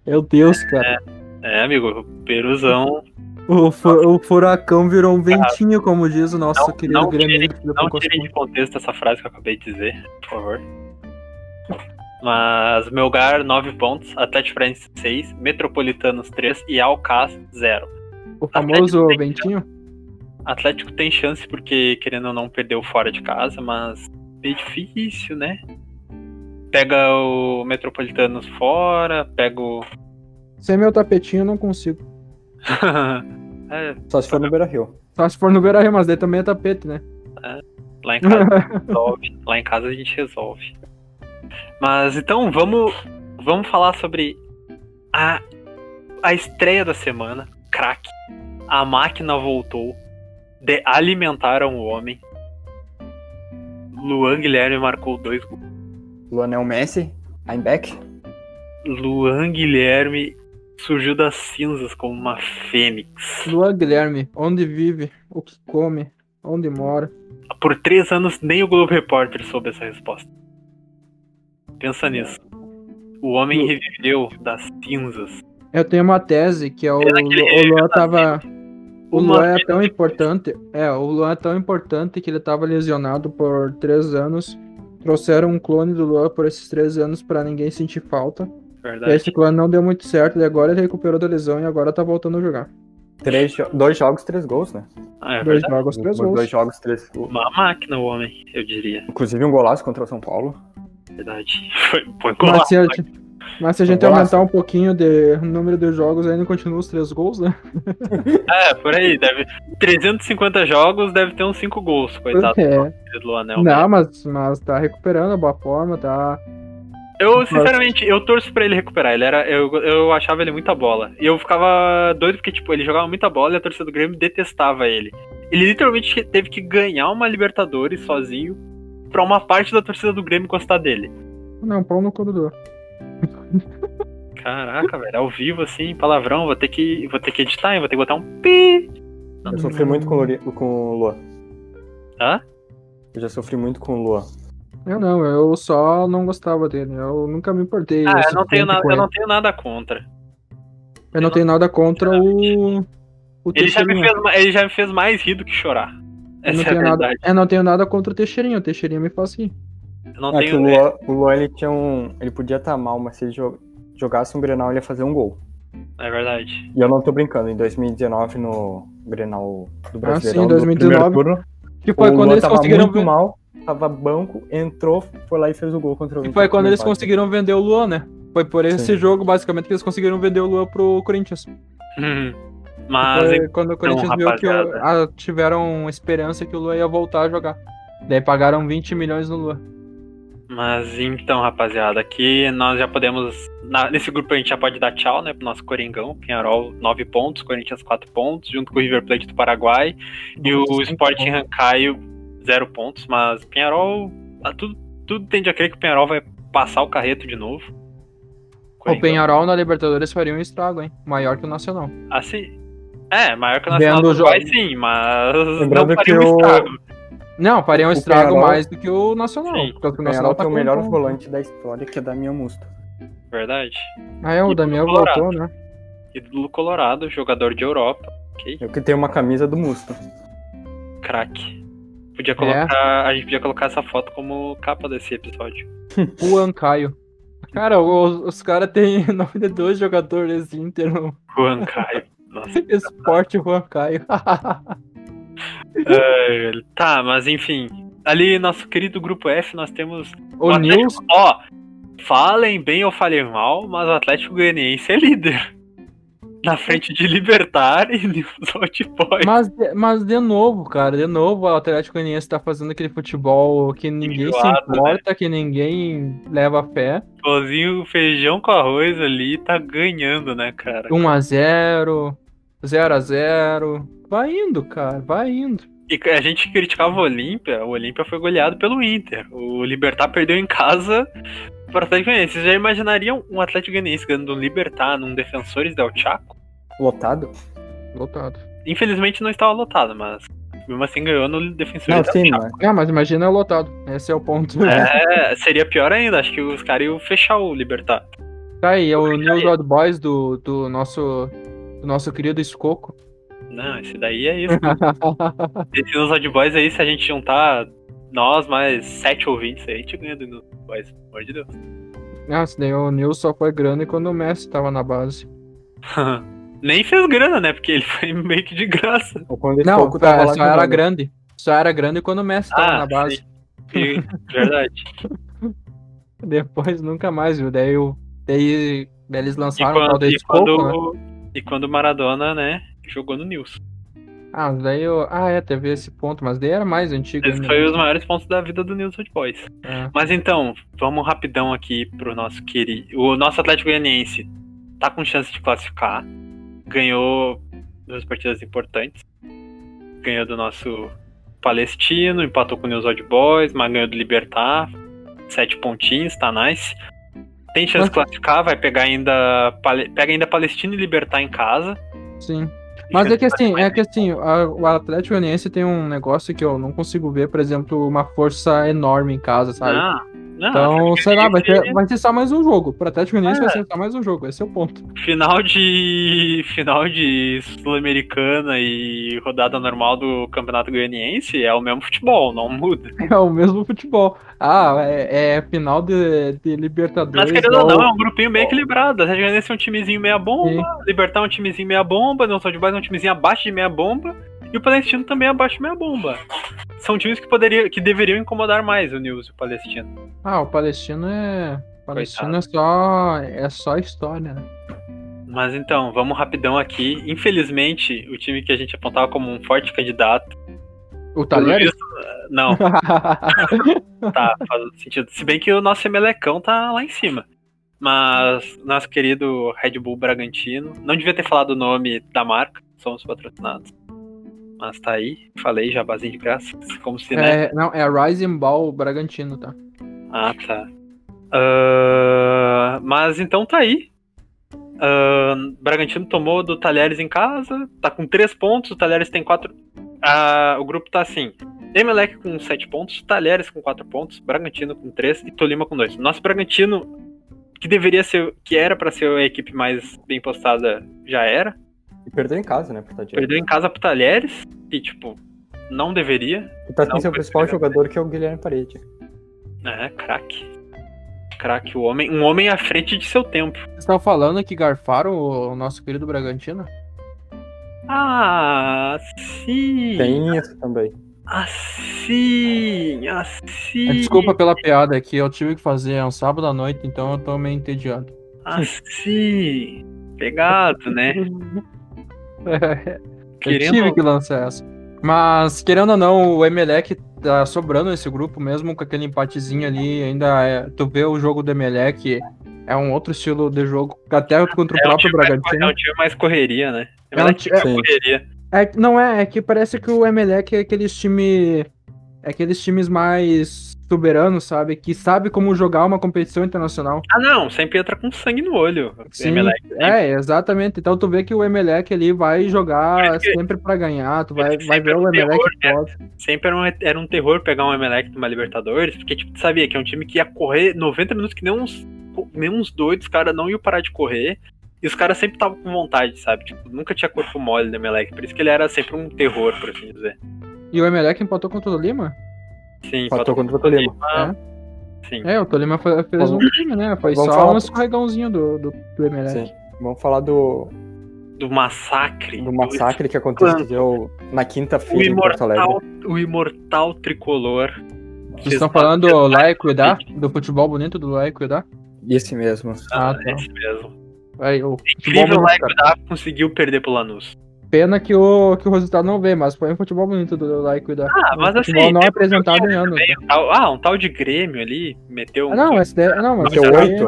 Meu Deus, cara. É, amigo, Peruzão O, fu- o furacão virou um ventinho, como diz o nosso Não- querido não Grêmio. Não tirem de contexto essa frase que eu acabei de dizer, por favor. Mas Melgar, 9 pontos, Atlético Paranaense 6, Metropolitanos 3 e Alcaz 0. O famoso Atlético tem- ventinho. Atlético tem chance porque, querendo ou não, perdeu fora de casa, mas é difícil, né? Pega o Metropolitanos fora, pega o. Sem meu tapetinho eu não consigo. <laughs> É, Só se for no Beira Rio. Só se for no Beira mas daí também é tapete, né? lá em casa a gente <laughs> resolve. Lá em casa a gente resolve. Mas então vamos, vamos falar sobre a, a estreia da semana. Crack. A máquina voltou. De, alimentaram o homem. Luan Guilherme marcou dois gols. Luanel Messi, I'm back. Luan Guilherme surgiu das cinzas como uma fênix. Luan Guilherme, onde vive, o que come, onde mora. Por três anos nem o Globo Repórter soube essa resposta. Pensa nisso. O homem reviveu das cinzas. Eu tenho uma tese que é o, o Luan tava. O Luan é tão importante. É, o Luan é tão importante que ele tava lesionado por três anos. Trouxeram um clone do Luan por esses três anos pra ninguém sentir falta. E Verdade. esse clone não deu muito certo. E agora ele recuperou da lesão e agora tá voltando a jogar. Três, jo- dois jogos, três gols, né? Ah, é Dois verdade. jogos, três dois gols. jogos, três gols. Uma máquina o homem, eu diria. Inclusive um golaço contra o São Paulo. Verdade. Foi, foi Mas se, a, mas se a gente aumentar um pouquinho de número de jogos, ainda continua os três gols, né? <laughs> É, por aí. Deve... 350 jogos, deve ter uns 5 gols, coitado É. do Luanel. Não, mas, mas tá recuperando a boa forma, tá. Eu, sinceramente, eu torço pra ele recuperar. Ele era, eu, eu achava ele muita bola. E eu ficava doido porque, tipo, ele jogava muita bola e a torcida do Grêmio detestava ele. Ele literalmente teve que ganhar uma Libertadores sozinho pra uma parte da torcida do Grêmio gostar dele. Não, pau no Luan. Caraca, velho, ao vivo, assim, palavrão, vou ter que, vou ter que editar, hein? Vou ter que botar um pi. Eu sofri muito com o, com o Luan. Hã? Eu já sofri muito com o Luan. Eu não, eu só não gostava dele. Eu nunca me importei. Ah, eu não tenho nada, eu não tenho nada contra. Eu não tenho nada contra o. O Ele já, me fez, ele já me fez mais rir do que chorar. Eu não, é a tenho nada, verdade. eu não tenho nada contra o Teixeirinha. O Teixeirinha me faz rir. Eu não É que o tenho. Luan, o Luan ele tinha um. Ele podia estar mal, mas se ele jo- jogasse um Grenal, ele ia fazer um gol. É verdade. E eu não tô brincando, em 2019 no Grenal do Brasileirão, sim, do 2019. primeiro turno, Que foi o quando Luan eles conseguiram. muito mal, tava banco, entrou, foi lá e fez o gol contra o Inter. foi quando eles Empate. conseguiram vender o Luan, né? Foi por esse Sim. jogo, basicamente, que eles conseguiram vender o Luan pro Corinthians. Uhum. Mas Foi quando o Corinthians viu que o- ah, tiveram esperança que o Luan ia voltar a jogar. Daí pagaram 20 milhões no Luan. Mas então, rapaziada, aqui nós já podemos. na- nesse grupo a gente já pode dar tchau, né? Pro nosso Coringão. Penharol 9 pontos, Corinthians 4 pontos, junto com o River Plate do Paraguai. e o Nossa, Sporting cinco Rancaio 0 pontos. Mas Penharol. ah, Tudo, tudo tende a crer que o Penharol vai passar o carreto de novo. O Coringão. Penharol na Libertadores faria um estrago, hein? Maior que o Nacional. Assim. É, maior que o Nacional Vendo do o Uruguai, jogo. sim, mas Lembrando não faria que um o- estrago. Não, faria um O estrago Penharol- mais do que o Nacional. Sim. Porque o O Nacional tá tem o melhor um- volante da história, que é Damião Musto. Verdade. Ah, é, o Damião voltou, né? Ídolo Colorado, jogador de Europa. Ok. Eu que tenho uma camisa do Musto. Craque. Podia É. colocar. A gente podia colocar essa foto como capa desse episódio. <laughs> Juan Caio. Cara, os, os caras têm <laughs> nome de dois jogadores Inter no Juan Caio. Nossa. <laughs> esporte Juan Caio. <laughs> Ai, velho. tá, mas enfim. Ali, nosso querido grupo F, nós temos. o Atlético- Nils, Ó, falem bem ou falem mal, mas o Atlético Goianiense é líder. Na <laughs> frente de Libertar e Old Boys. mas, de- mas de novo, cara, de novo o Atlético Goianiense tá fazendo aquele futebol que ninguém se Enjoado, né? importa, que ninguém leva fé. Pãozinho, feijão com arroz ali tá ganhando, né, cara? 1x0, 0x0. Vai indo, cara, vai indo. E a gente criticava o Olímpia, o Olímpia foi goleado pelo Inter. O Libertar perdeu em casa para o Atlético Goianiense. Vocês já imaginariam um Atlético Goianiense ganhando um Libertar num Defensores del Chaco? Lotado? Lotado. Infelizmente não estava lotado, mas mesmo assim ganhou no Defensores Não, del sim, Chaco. mas Ah, mas imagina lotado. Esse é o ponto. É, <laughs> seria pior ainda. Acho que os caras iam fechar o Libertar. Tá aí, é o News Old Boys do, do, nosso, do nosso querido Escoco. Não, esse daí é isso. <laughs> Esse nos Odd Boys aí, se a gente juntar nós mais sete ouvintes aí, a gente ganha do Odd Boys, pelo amor de Deus. Nossa, daí o News só foi grande quando o Messi tava na base. <laughs> Nem fez grana, né? Porque ele foi meio que de graça. ou quando esse Não, é, só era jogando. grande. Só era grande quando o Messi tava Ah, na base. sim. Verdade. <laughs> Depois nunca mais, viu? Daí, o- daí, daí eles E lançaram o tal quando, e, Escoco, né? quando, e quando o Maradona, né, jogou no News. Ah, daí eu... Ah, é, teve esse ponto, mas daí era mais antigo Esse ainda. foi os maiores pontos da vida do News Old Boys. É. Mas então, vamos rapidão aqui pro nosso querido. O nosso Atlético Goianiense tá com chance de classificar. Ganhou duas partidas importantes. Ganhou do nosso Palestino, empatou com o News Old Boys, mas ganhou do Libertar. Sete pontinhos, tá nice. Tem chance de Mas- classificar, vai pegar ainda. Pega ainda Palestino e Libertar em casa. Sim. Mas é que assim, é que assim, a- o Atlético Goianiense tem um negócio que eu não consigo ver, por exemplo, uma força enorme em casa, sabe? Não, Não, Então, sei lá, vai ter, vai ter só mais um jogo. Pro Atlético É. vai ser só mais um jogo, esse é o ponto. Final de. <laughs> Final de Sul-Americana e rodada normal do Campeonato Goianiense é o mesmo futebol, não muda. <laughs> É o mesmo futebol. Ah, é, é final de, de Libertadores. Mas querendo ou não, é um grupinho bem equilibrado. Atlético Goianiense é um timezinho meia bomba, Libertar é um timezinho meia bomba, Não São de Baixo é um timezinho abaixo de meia bomba, e o Palestino também é abaixo de meia bomba. São times que, poderia, que deveriam incomodar mais o News e o Palestino. Ah, o Palestino é. o Palestino é só. É só história, né? Mas então, vamos rapidão aqui. Infelizmente, o time que a gente apontava como um forte candidato. O Talheres? <laughs> Não, <laughs> tá, faz sentido. Se bem que o nosso Emelecão tá lá em cima. Mas nosso querido Red Bull Bragantino, não devia ter falado o nome da marca, somos patrocinados. Mas tá aí, falei, jabazinho de graça, como se, né? é, não, é Rising Ball Bragantino, tá? Ah, tá. Ah, mas então tá aí. Ah, Bragantino tomou do Talheres em casa, tá com 3 pontos, o Talheres tem 4. o grupo tá assim: Emelec com 7 pontos, Talheres com 4 pontos, Bragantino com 3 e Tolima com 2. Nosso Bragantino, que deveria ser, que era pra ser a equipe mais bem postada, já era. E perdeu em casa, né, pro Tadinho. Perdeu em casa pro Talheres, que tipo, não deveria. E tá com seu principal jogador, que é o Guilherme Parede. É, craque. Craque, o homem, um homem à frente de seu tempo. Vocês estavam falando que garfaram o nosso querido Bragantino? Ah, sim. Tem isso também. Assim, assim. Desculpa pela piada aqui, eu tive que fazer, é um sábado à noite, então eu tô meio entediado. Assim. Pegado, né? <laughs> <laughs> eu Querendo- tive que lançar essa. Mas, querendo ou não, o Emelec tá sobrando nesse grupo, mesmo com aquele empatezinho ali, ainda é, tu vê o jogo do Emelec, é um outro estilo de jogo, até contra o É um, próprio time mais, é Bragantino. um time mais correria, né? É um ti- mais Sim. correria. É, não é, é que parece que o Emelec é aqueles time é aqueles times mais soberanos, sabe? Que sabe como jogar uma competição internacional. Ah, não, sempre entra com sangue no olho. Sim, Emelec. é, exatamente. Então tu vê que o Emelec ali vai jogar sempre pra ganhar, tu vai, vai ver o um Emelec terror, pode. Sempre era um, era um terror pegar um Emelec numa Libertadores, porque tipo, tu sabia que é um time que ia correr 90 minutos que nem uns, nem uns doidos, os caras não iam parar de correr. E os caras sempre estavam com vontade, sabe? Tipo, nunca tinha corpo mole no Emelec. Por isso que ele era sempre um terror, por assim dizer. E o Emelec empatou contra o Lima? Sim, Empatou contra o Tolima. Sim. É, o Tolima fe- fez um time, né? Foi Vamos só falar- um escorregãozinho do, do, do Emelec. Sim. Vamos falar do, Do massacre. do massacre que aconteceu na O quinta-feira em Porto Alegre. o imortal tricolor. Vocês estão falando do Lá e Cuidar? Do futebol bonito do Lá e Cuidar? Esse mesmo. Ah, Ah, tá. esse mesmo. Aí, o Incrível lá cara. Cuidar conseguiu perder pro Lanús. Pena que o, que o resultado não vê, mas foi um futebol bonito do Lá e Cuidar. Ah, mas futebol assim, não tem apresentado em anos. Um tal- ah, um tal de Grêmio ali meteu um. Ah, não, esse daí, não, mas, Meteu oito.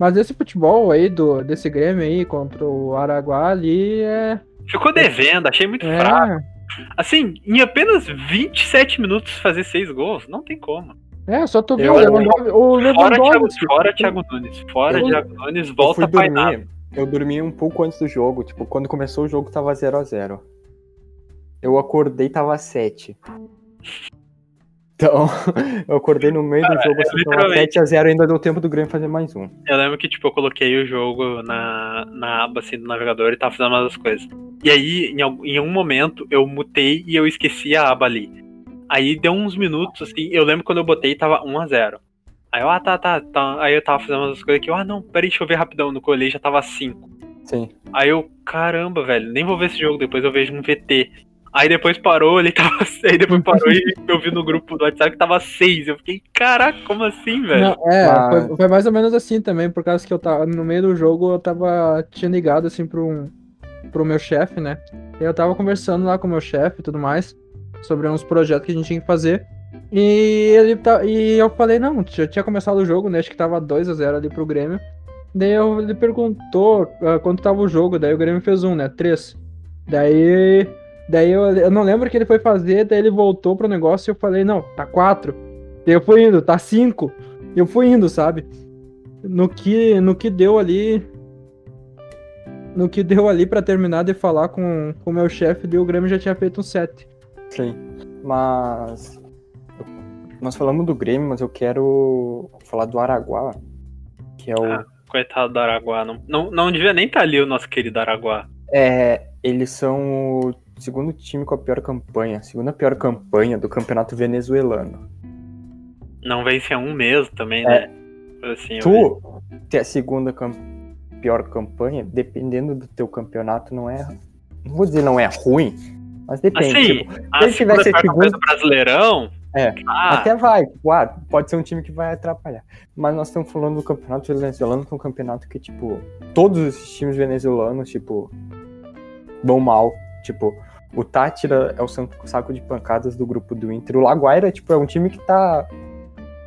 mas esse futebol aí do, desse Grêmio aí contra o Araguá ali é. Ficou devendo, achei muito fraco. É, Assim, em apenas 27 minutos fazer seis gols, não tem como. é só tu Eu- o Lewandowski. O Fora Thiago, Lewandowski. fora Thiago Nunes. Fora Eu- Thiago Nunes, volta nada. dormir. Eu dormi um pouco antes do jogo. Tipo, quando começou o jogo tava 0 a 0 Eu acordei tava 7. Então, <laughs> eu acordei no meio do jogo, assim, tava literalmente. 7 a 0 ainda deu tempo do Grêmio fazer mais um. Eu lembro que, tipo, eu coloquei o jogo na, na aba, assim, do navegador e tava fazendo umas coisas. E aí, em, algum- em um momento, eu mutei e eu esqueci a aba ali. Aí deu uns minutos, assim, eu lembro quando eu botei, tava 1 a 0 Aí eu, ah, tá, tá, tá. Aí eu tava fazendo umas coisas aqui, eu, ah, não, peraí, deixa eu ver rapidão. No colei já tava 5. Sim. Aí eu, caramba, velho, nem vou ver esse jogo, depois eu vejo um VT. Aí depois parou, ele <laughs> tava. Aí depois parou e eu vi no grupo do WhatsApp que tava 6. Eu fiquei, caraca, como assim, velho? Não, é, Mas- foi, foi mais ou menos assim também, por causa que eu tava no meio do jogo, eu tava. Tinha ligado assim pro, um, pro meu chefe, né? E eu tava conversando lá com o meu chefe e tudo mais, sobre uns projetos que a gente tinha que fazer. E ele tá, e eu falei, não, já tinha começado o jogo, né? Acho que tava 2 a 0 ali pro Grêmio. Daí eu, ele perguntou ah, quanto tava o jogo, daí o Grêmio fez um, né? 3. Daí. Daí eu, eu não lembro o que ele foi fazer, daí ele voltou pro negócio e eu falei, não, tá 4. Daí eu fui indo, tá 5. Eu fui indo, sabe? No que, no que deu ali. No que deu ali pra terminar de falar com o meu chefe, o Grêmio já tinha feito um 7. Sim. Mas. Nós falamos do Grêmio, mas eu quero falar do Araguá, que é o. Ah. Coitado do Araguá. Não, não, não devia nem estar ali o nosso querido Araguá. É, eles são o segundo time com a pior campanha, segunda pior campanha do campeonato venezuelano. Não vence há um mês também, É. né? Assim. Tu ter a segunda pior campanha, dependendo do teu campeonato, não é. Não vou dizer não é ruim, mas depende. Assim, tipo, a se ele segunda tivesse segundo- do Brasileirão. É, ah, Até vai, tipo, ah, pode ser um time que vai atrapalhar. Mas nós estamos falando do campeonato venezuelano, que é um campeonato que, tipo, todos os times venezuelanos, tipo, vão mal. Tipo, o Tátira é o saco de pancadas do grupo do Inter. O Laguaira, tipo, é um time que tá.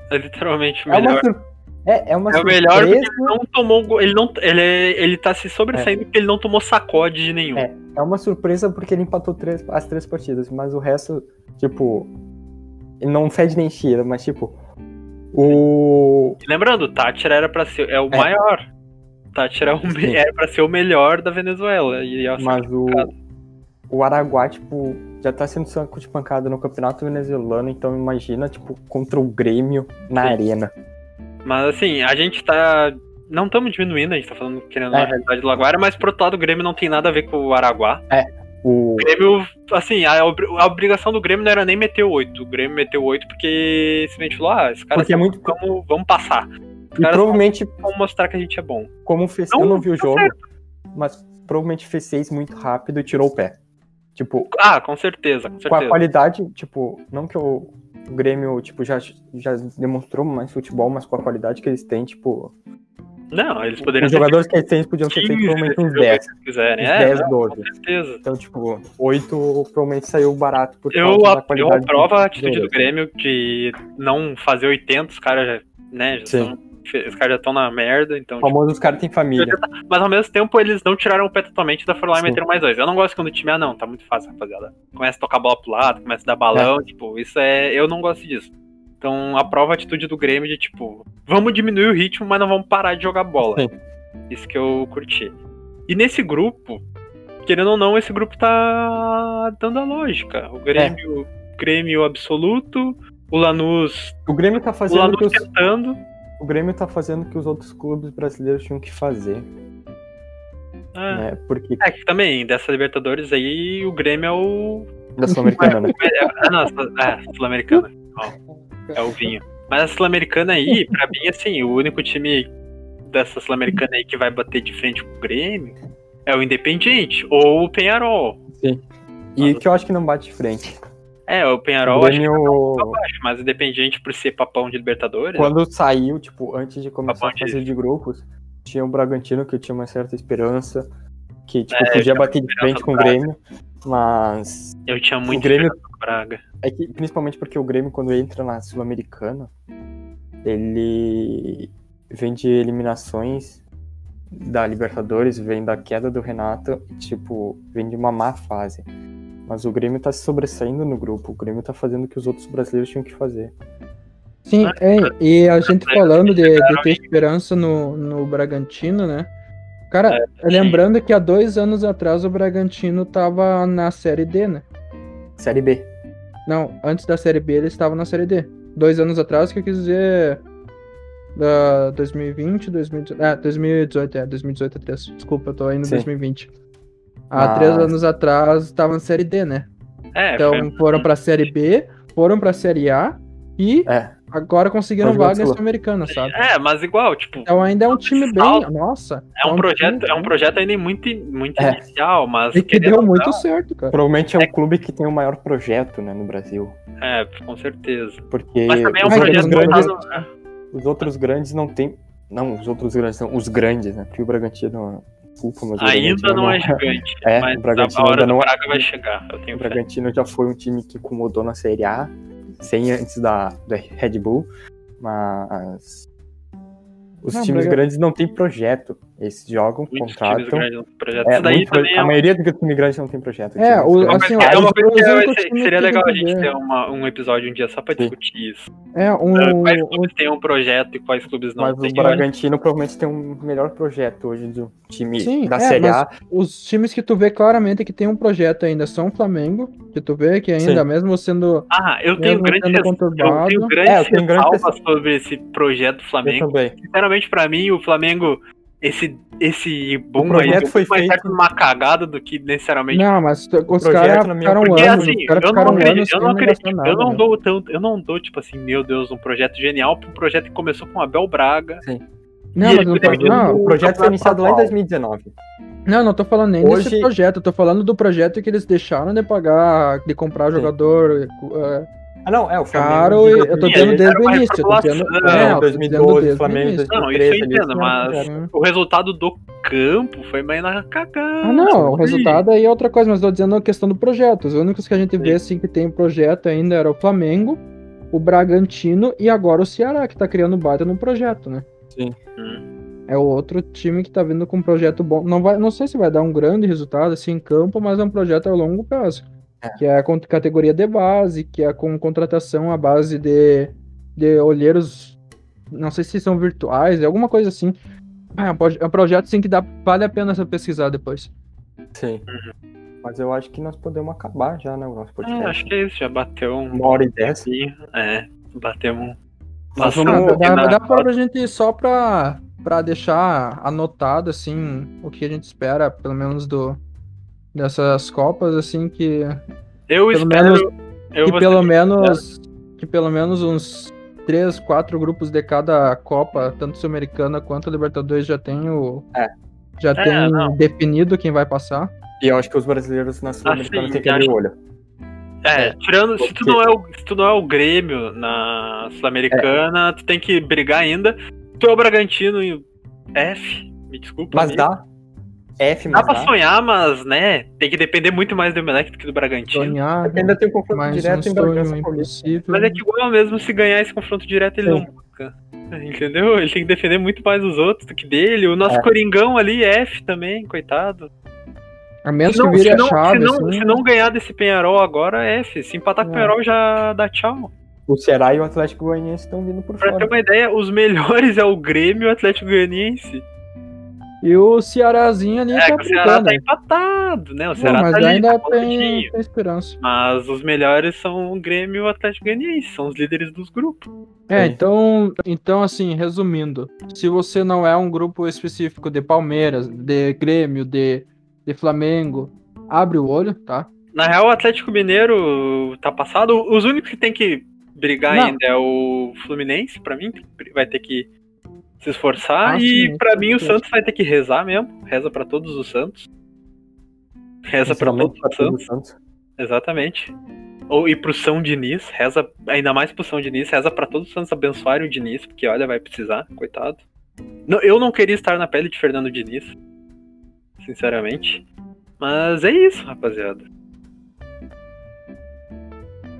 é literalmente o É uma, melhor. é, é uma É o melhor porque ele não tomou. Ele, não, ele, ele tá se sobressaindo porque ele não tomou sacode de nenhum. É. É uma surpresa porque ele empatou três, as três partidas, mas o resto, tipo, não fede nem cheira, mas, tipo, o. E Lembrando, o Tátira era pra ser. É o É. maior. O Tátira é o me- Sim. era pra ser o melhor da Venezuela. E é Mas o, o Araguá, tipo, já tá sendo saco de pancada no campeonato venezuelano, então imagina, tipo, contra o Grêmio na Sim. arena. Mas assim, a gente tá. Não estamos diminuindo, a gente tá falando querendo É. a realidade do Laguara, mas pro outro lado o Grêmio não tem nada a ver com o Araguá. O, O Grêmio, assim, a, a obrigação do Grêmio não era nem meter o 8. O Grêmio meteu o 8 porque simplesmente falou, ah, esse cara Porque é muito- vamos, vamos passar. e provavelmente, Vamos mostrar que a gente é bom. como fez. Não, eu não vi o tá jogo, mas provavelmente fez seis muito rápido e tirou o pé. Tipo, Ah, com certeza, com com a certeza. qualidade, tipo, não que o, o Grêmio, tipo, já, já demonstrou mais futebol, mas com a qualidade que eles têm, tipo, Não, eles poderiam os ter jogadores que eles têm podiam ter feito feito 15 provavelmente uns se 10. eles quiserem. Uns É, 10, não, 12. com certeza. Então, tipo, 8 provavelmente saiu barato por Eu, causa da a- eu qualidade. aprovo a atitude do. Grêmio de não fazer 80, os caras já, né, já Sim. são- os caras já estão na merda, então. O famoso, os caras têm família. tipo, mas ao mesmo tempo eles não tiraram o pé totalmente da foram lá e meteram mais dois. Eu não gosto quando o time, ah, não, tá muito fácil, rapaziada. Começa a tocar a bola pro lado, começa a dar balão, tipo, isso é. Eu não gosto disso. Então aprova a atitude do Grêmio de tipo, vamos diminuir o ritmo, mas não vamos parar de jogar bola. Sim. Isso que eu curti. E nesse grupo, querendo ou não, esse grupo tá dando a lógica. O Grêmio, Grêmio absoluto, o Lanús, O Grêmio tá fazendo o que Lanús os, tentando. o Grêmio tá fazendo o que os outros clubes brasileiros tinham que fazer, É, né? Porque é que também, dessa Libertadores aí, o Grêmio é o. da Sul-Americana, <laughs> né? Ah, não, é, Sul-Americana. <laughs> É o vinho. Mas a Sul-Americana aí, <laughs> pra mim, assim, o único time dessa Sul-Americana aí que vai bater de frente com o Grêmio é o Independiente ou o Penharol. E que eu acho que não bate de frente. É, o Penharol O acho que Grêmio, tá baixo, mas Independiente por ser papão de Libertadores. quando saiu, tipo, antes de começar Tá a fazer de grupos, tinha o Bragantino que eu tinha uma certa esperança, que, tipo, É, podia bater de frente com o. Grêmio, mas Eu tinha muito o Grêmio Braga. É que, principalmente porque o Grêmio, quando entra na Sul-Americana, ele vem de eliminações da Libertadores, vem da queda do Renato, e, tipo, vem de uma má fase. Mas o Grêmio tá se sobressaindo no grupo, o Grêmio tá fazendo o que os outros brasileiros tinham que fazer. Sim, é, e a gente falando de, de ter esperança no, no Bragantino, né? Cara, lembrando que há dois anos atrás o Bragantino tava na Série D, né? Série B. Não, antes da Série B ele estava na Série D. Dois anos atrás, que eu quis dizer. Da 2020, 2018. É, 2018, é, 2018 é 3. Desculpa, eu tô indo em Sim. 2020. Há Mas- três anos atrás estava na Série D, né? É, Então foi- foram pra Série B, foram pra Série A e É, agora conseguiram vaga. Sul-Americana, sabe? é, mas igual, tipo, Então ainda é um time bem. Salto. Nossa. é um projeto, time é um projeto ainda muito, muito É. inicial, mas E que deu muito não, certo, cara. provavelmente é o clube que tem o maior projeto, né, no Brasil. É, com certeza. Porque Mas também é um projeto outros grandes, voltado. os outros grandes não tem... Não, os outros grandes são os grandes, né? Porque o Bragantino... Desculpa, mas o Ainda não é gigante, É, mas o Bragantino a hora ainda do não é- Braga vai chegar, eu tenho O fé. Bragantino já foi um time que incomodou na Série A, sem antes da, da Red Bull, mas os Não, times Braga- grandes não têm projeto. Eles jogam, Muitos times contratam. grandes não têm projeto. É, daí muito- é a maioria do time grande não tem projeto. É, Time o- grande. assim, é uma coisa que times seria legal a gente ter uma- um episódio um dia só pra Sim. discutir isso. É, um, Ah, Quais um- clubes têm um projeto e quais clubes não Mas têm. o Bragantino provavelmente tem um melhor projeto hoje do time Sim, da é, Série mas A. os times que tu vê claramente que tem um projeto ainda são o Flamengo, que tu vê que ainda, Sim. mesmo sendo. Ah, eu tenho grandes res- eu tenho É, grandes eu tenho grandes ressalvas sobre esse projeto Flamengo. Sinceramente, pra mim, o Flamengo, esse, esse boom projeto aí, foi mais feito- certo numa cagada do que necessariamente. Não, mas os projeto, caras ficaram Porque anos, assim, os caras eu ficaram não acredito, anos eu não acredito, eu não dou tanto, eu não dou, tipo assim, meu Deus, um projeto genial pra um projeto que começou com Abel Braga. Não, E mas não, tô- não, O projeto foi iniciado lá em 2019. não, não tô falando nem Hoje- desse projeto, eu tô falando do projeto que eles deixaram de pagar, de comprar Sim. jogador é, Ah, não, é o Flamengo. de e eu tô 2013. dizendo eles desde o início, eu tô é, É, eu dizendo 2012, desde o Flamengo, início. Não, isso 2013 eu entendo, mas ano. o resultado do campo foi mais na cagada. Ah, não, o Sim. resultado aí é outra coisa, mas tô dizendo a questão do projeto. Os únicos que a gente vê Sim. assim que tem projeto ainda era o Flamengo, o Bragantino e agora o Ceará, que tá criando baita no projeto, né? Hum. É o outro time que tá vindo com um projeto bom. Não, vai, não sei se vai dar um grande resultado assim em campo, mas é um projeto a longo prazo. É. Que é com categoria de base, que é com contratação à base de, de olheiros, não sei se são virtuais, é alguma coisa assim. É um, proje- é um projeto assim que dá, vale a pena você pesquisar depois. Sim. Mas eu acho que nós podemos acabar já, né, o nosso É, podcast. acho que é isso, já bateu um Uma hora e dez. É, batemos um. Passamos vamos- Ah, dá, na- dá pra gente só pra, pra deixar anotado, assim, o que a gente espera, pelo menos, do dessas Copas, assim, que, Eu pelo espero. menos- eu que pelo menos que pelo menos uns três, quatro grupos de cada Copa, tanto Sul-Americana quanto Libertadores, já tem o. É. Já É, tem não. definido quem vai passar. E eu acho que os brasileiros na Sul-Americana sim, têm que abrir acho- o olho. É, É, tirando. Se tu, não é o, se tu não é o Grêmio na Sul-Americana, tu tem que brigar ainda. Tu é o Bragantino e F, me desculpa. Mas amigo. dá. F, Dá pra dá. sonhar, mas, né, tem que depender muito mais do Emelec do que do Bragantino. Sonhar, Ainda tem um confronto direto em Bragança Paulista. Mas é que igual mesmo se ganhar esse confronto direto, ele Sim. não busca. Entendeu? Ele tem que defender muito mais os outros do que dele. O nosso É. Coringão ali, F também, coitado. A menos Se não, que vire se a não- chave, se não- assim, se não ganhar desse Penharol agora, F. Se empatar com o É. Penharol, já dá tchau. O Ceará e o Atlético Goianiense estão vindo por Pra ter fora. uma ideia, os melhores é o Grêmio e o Atlético Goianiense. E o Cearazinho ali É, tá o Ceará tá empatado, né? O Não, Ceará mas tá ali, ainda tá tem, tem esperança. Mas os melhores são o Grêmio e o Atlético Goianiense, são os líderes dos grupos. É, então, então, assim, resumindo, se você não é um grupo específico de Palmeiras, de Grêmio, de, de Flamengo, abre o olho, tá? Na real, o Atlético Mineiro tá passado. Os únicos que tem que brigar Não. ainda é o Fluminense, pra mim, vai ter que se esforçar. Ah, e sim, com mim o. Santos vai ter que rezar mesmo. Reza pra todos os Santos. Reza pra Principalmente todos os Santos. os Santos. Exatamente. Ou e pro São Diniz, reza ainda mais pro São Diniz, reza pra todos os Santos abençoarem o Diniz, porque olha, vai precisar, coitado. Não, eu não queria estar na pele de Fernando Diniz, sinceramente. Mas é isso, rapaziada.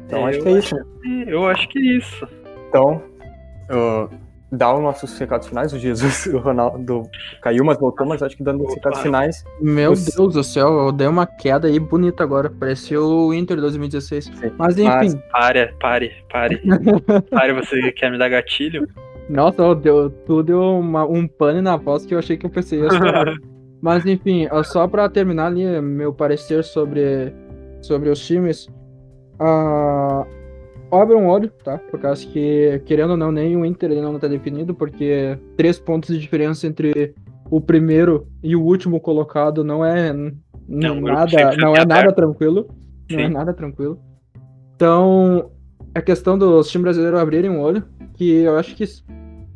Então É, acho eu que é isso. né? Eu acho que é isso. Então, uh, dá os nossos recados finais. O Jesus, <laughs> o Ronaldo caiu, mas voltou, mas acho que dando os recados finais. Meu Os- Deus do céu, eu dei uma queda aí bonita agora. Pareceu o Inter 2016. Sim. Mas enfim, Pare, pare, pare. <laughs> pare, você quer me dar gatilho? nossa, deu, tu deu uma- um pane na voz que eu achei que eu pensei. <laughs> Mas enfim, só pra terminar ali meu parecer sobre, sobre os times, ah, abre um olho, tá? Por causa que, querendo ou não, nem o Inter ele não tá definido, porque três pontos de diferença entre o primeiro e o último colocado não é, n- um grupo nada, 100% não é nada aberto. tranquilo. Não é nada tranquilo. Então, a questão dos times brasileiros abrirem o olho, que eu acho que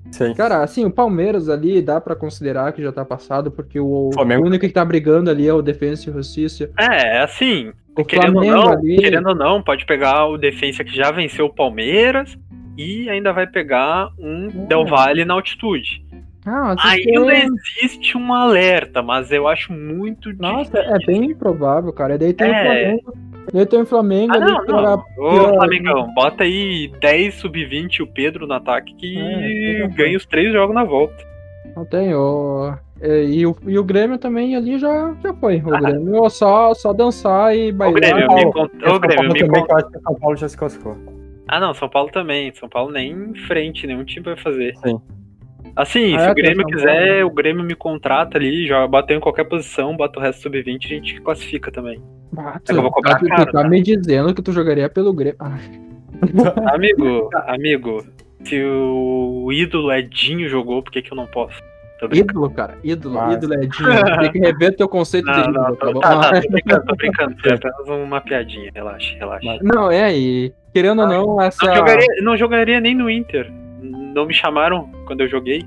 Sim. Cara, assim, o Palmeiras ali dá pra considerar que já tá passado, porque o, Flamengo. o único que tá brigando ali é o Defensa e Justiça. É, assim, O querendo ou Flamengo não, ali. querendo ou não, pode pegar o Defensa que já venceu o Palmeiras e ainda vai pegar um É. Del Valle na altitude. Ah, mas isso Ainda é- existe um alerta, mas eu acho muito Nossa, é bem improvável, cara. E daí tem É. o Flamengo. Daí tem o Flamengo Ah, não, não. era- Ô, era- Flamengão, bota aí 10 sub-20 e o Pedro no ataque que É, ganha os três jogos na volta. Não tem. O... E, e o, e o Grêmio também ali já, já foi. O Grêmio é só, só dançar e O bailar. Grêmio, me con... São o Grêmio, me também, con... que eu acho que São Paulo já se classificou. Ah, não, São Paulo também. São Paulo nem em frente, nenhum time vai fazer. Sim. Assim, Ah, se é, o Grêmio quiser, o Grêmio me contrata ali, já bateu em qualquer posição, bota o resto sub-20 a gente classifica também. Ah, que eu vou cobrar tu, tu tá tá? me dizendo que tu jogaria pelo Grêmio. Ah, Amigo, amigo, se o ídolo Edinho jogou, por que, que eu não posso? Ídolo, cara. Ídolo. Mas- Ídolo é Dinho. Tem que rever teu conceito de Não, ídolo, não, tá tô, bom? tá, tá, Ah, tô brincando, tô brincando. É apenas uma piadinha, relaxa, relaxa. Mas- Não, é, e querendo ou não, essa. Não jogaria, não jogaria nem no Inter. Não me chamaram quando eu joguei.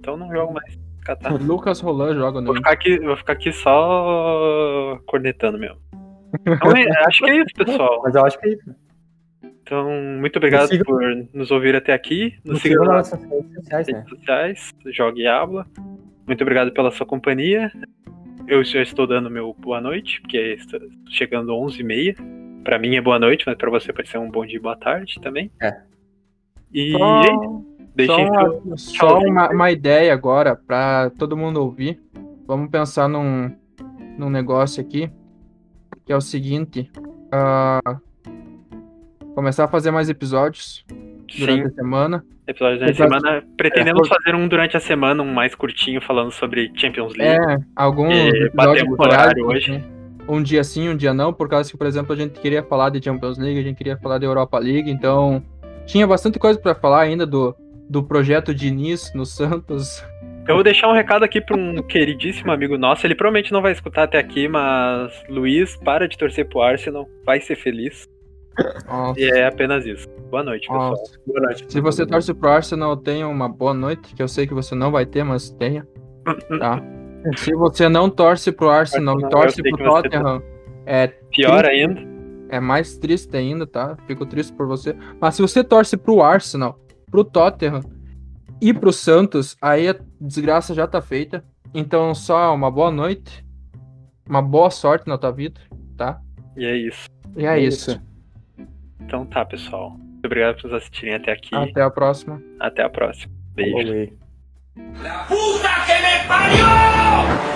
Então não jogo mais. Catar. O Lucas Roland joga no Vou ficar aqui, vou ficar aqui só cornetando mesmo. Então, é, acho que é isso, pessoal. Mas eu acho que é isso. Então, muito obrigado por nos ouvir até aqui. Nos Nos sigam sigam nas nossas redes sociais, né? sociais, Jogue e Habla. Muito obrigado pela sua companhia. Eu já estou dando meu boa noite, porque está chegando 11h30. Pra mim é boa noite, mas pra você pode ser um bom dia e boa tarde também. É. E Só, só, deixem seu- só tchauzinho. uma, uma ideia agora pra todo mundo ouvir. Vamos pensar num, num negócio aqui, que é o seguinte. ah, começar a fazer mais episódios durante Sim, a semana. episódios da Episódio- semana. Pretendemos É, fazer um durante a semana, um mais curtinho, falando sobre Champions League. É, alguns E episódios batemos o esporádicos, horário hoje. né? Um dia sim, um dia não, por causa que, por exemplo, a gente queria falar de Champions League, a gente queria falar da Europa League, então tinha bastante coisa pra falar ainda do, do projeto Diniz no <laughs> Santos. Eu vou deixar um recado aqui para um queridíssimo amigo nosso. Ele provavelmente não vai escutar até aqui, mas Luiz, para de torcer pro Arsenal, vai ser feliz. Nossa, E é apenas isso. Boa noite, pessoal. nossa. Boa noite. Se você torce pro Arsenal, tenha uma boa noite, que eu sei que você não vai ter, mas tenha, tá? <laughs> Se você não torce pro Arsenal e Arsenal, torce pro Tottenham, é Pior Sim. ainda. é mais triste ainda, tá? Fico triste por você. Mas se você torce pro Arsenal, pro Tottenham e pro Santos, aí a desgraça já tá feita. Então, só uma boa noite, uma boa sorte na tua vida, tá? E é isso. E é, É isso. isso. Então tá, pessoal. Muito obrigado por nos assistirem até aqui. Até a próxima. Até a próxima. Beijo. Olê. La puta que me parió!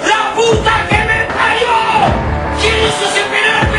La puta que me parió! ¿Quién hizo ese penal?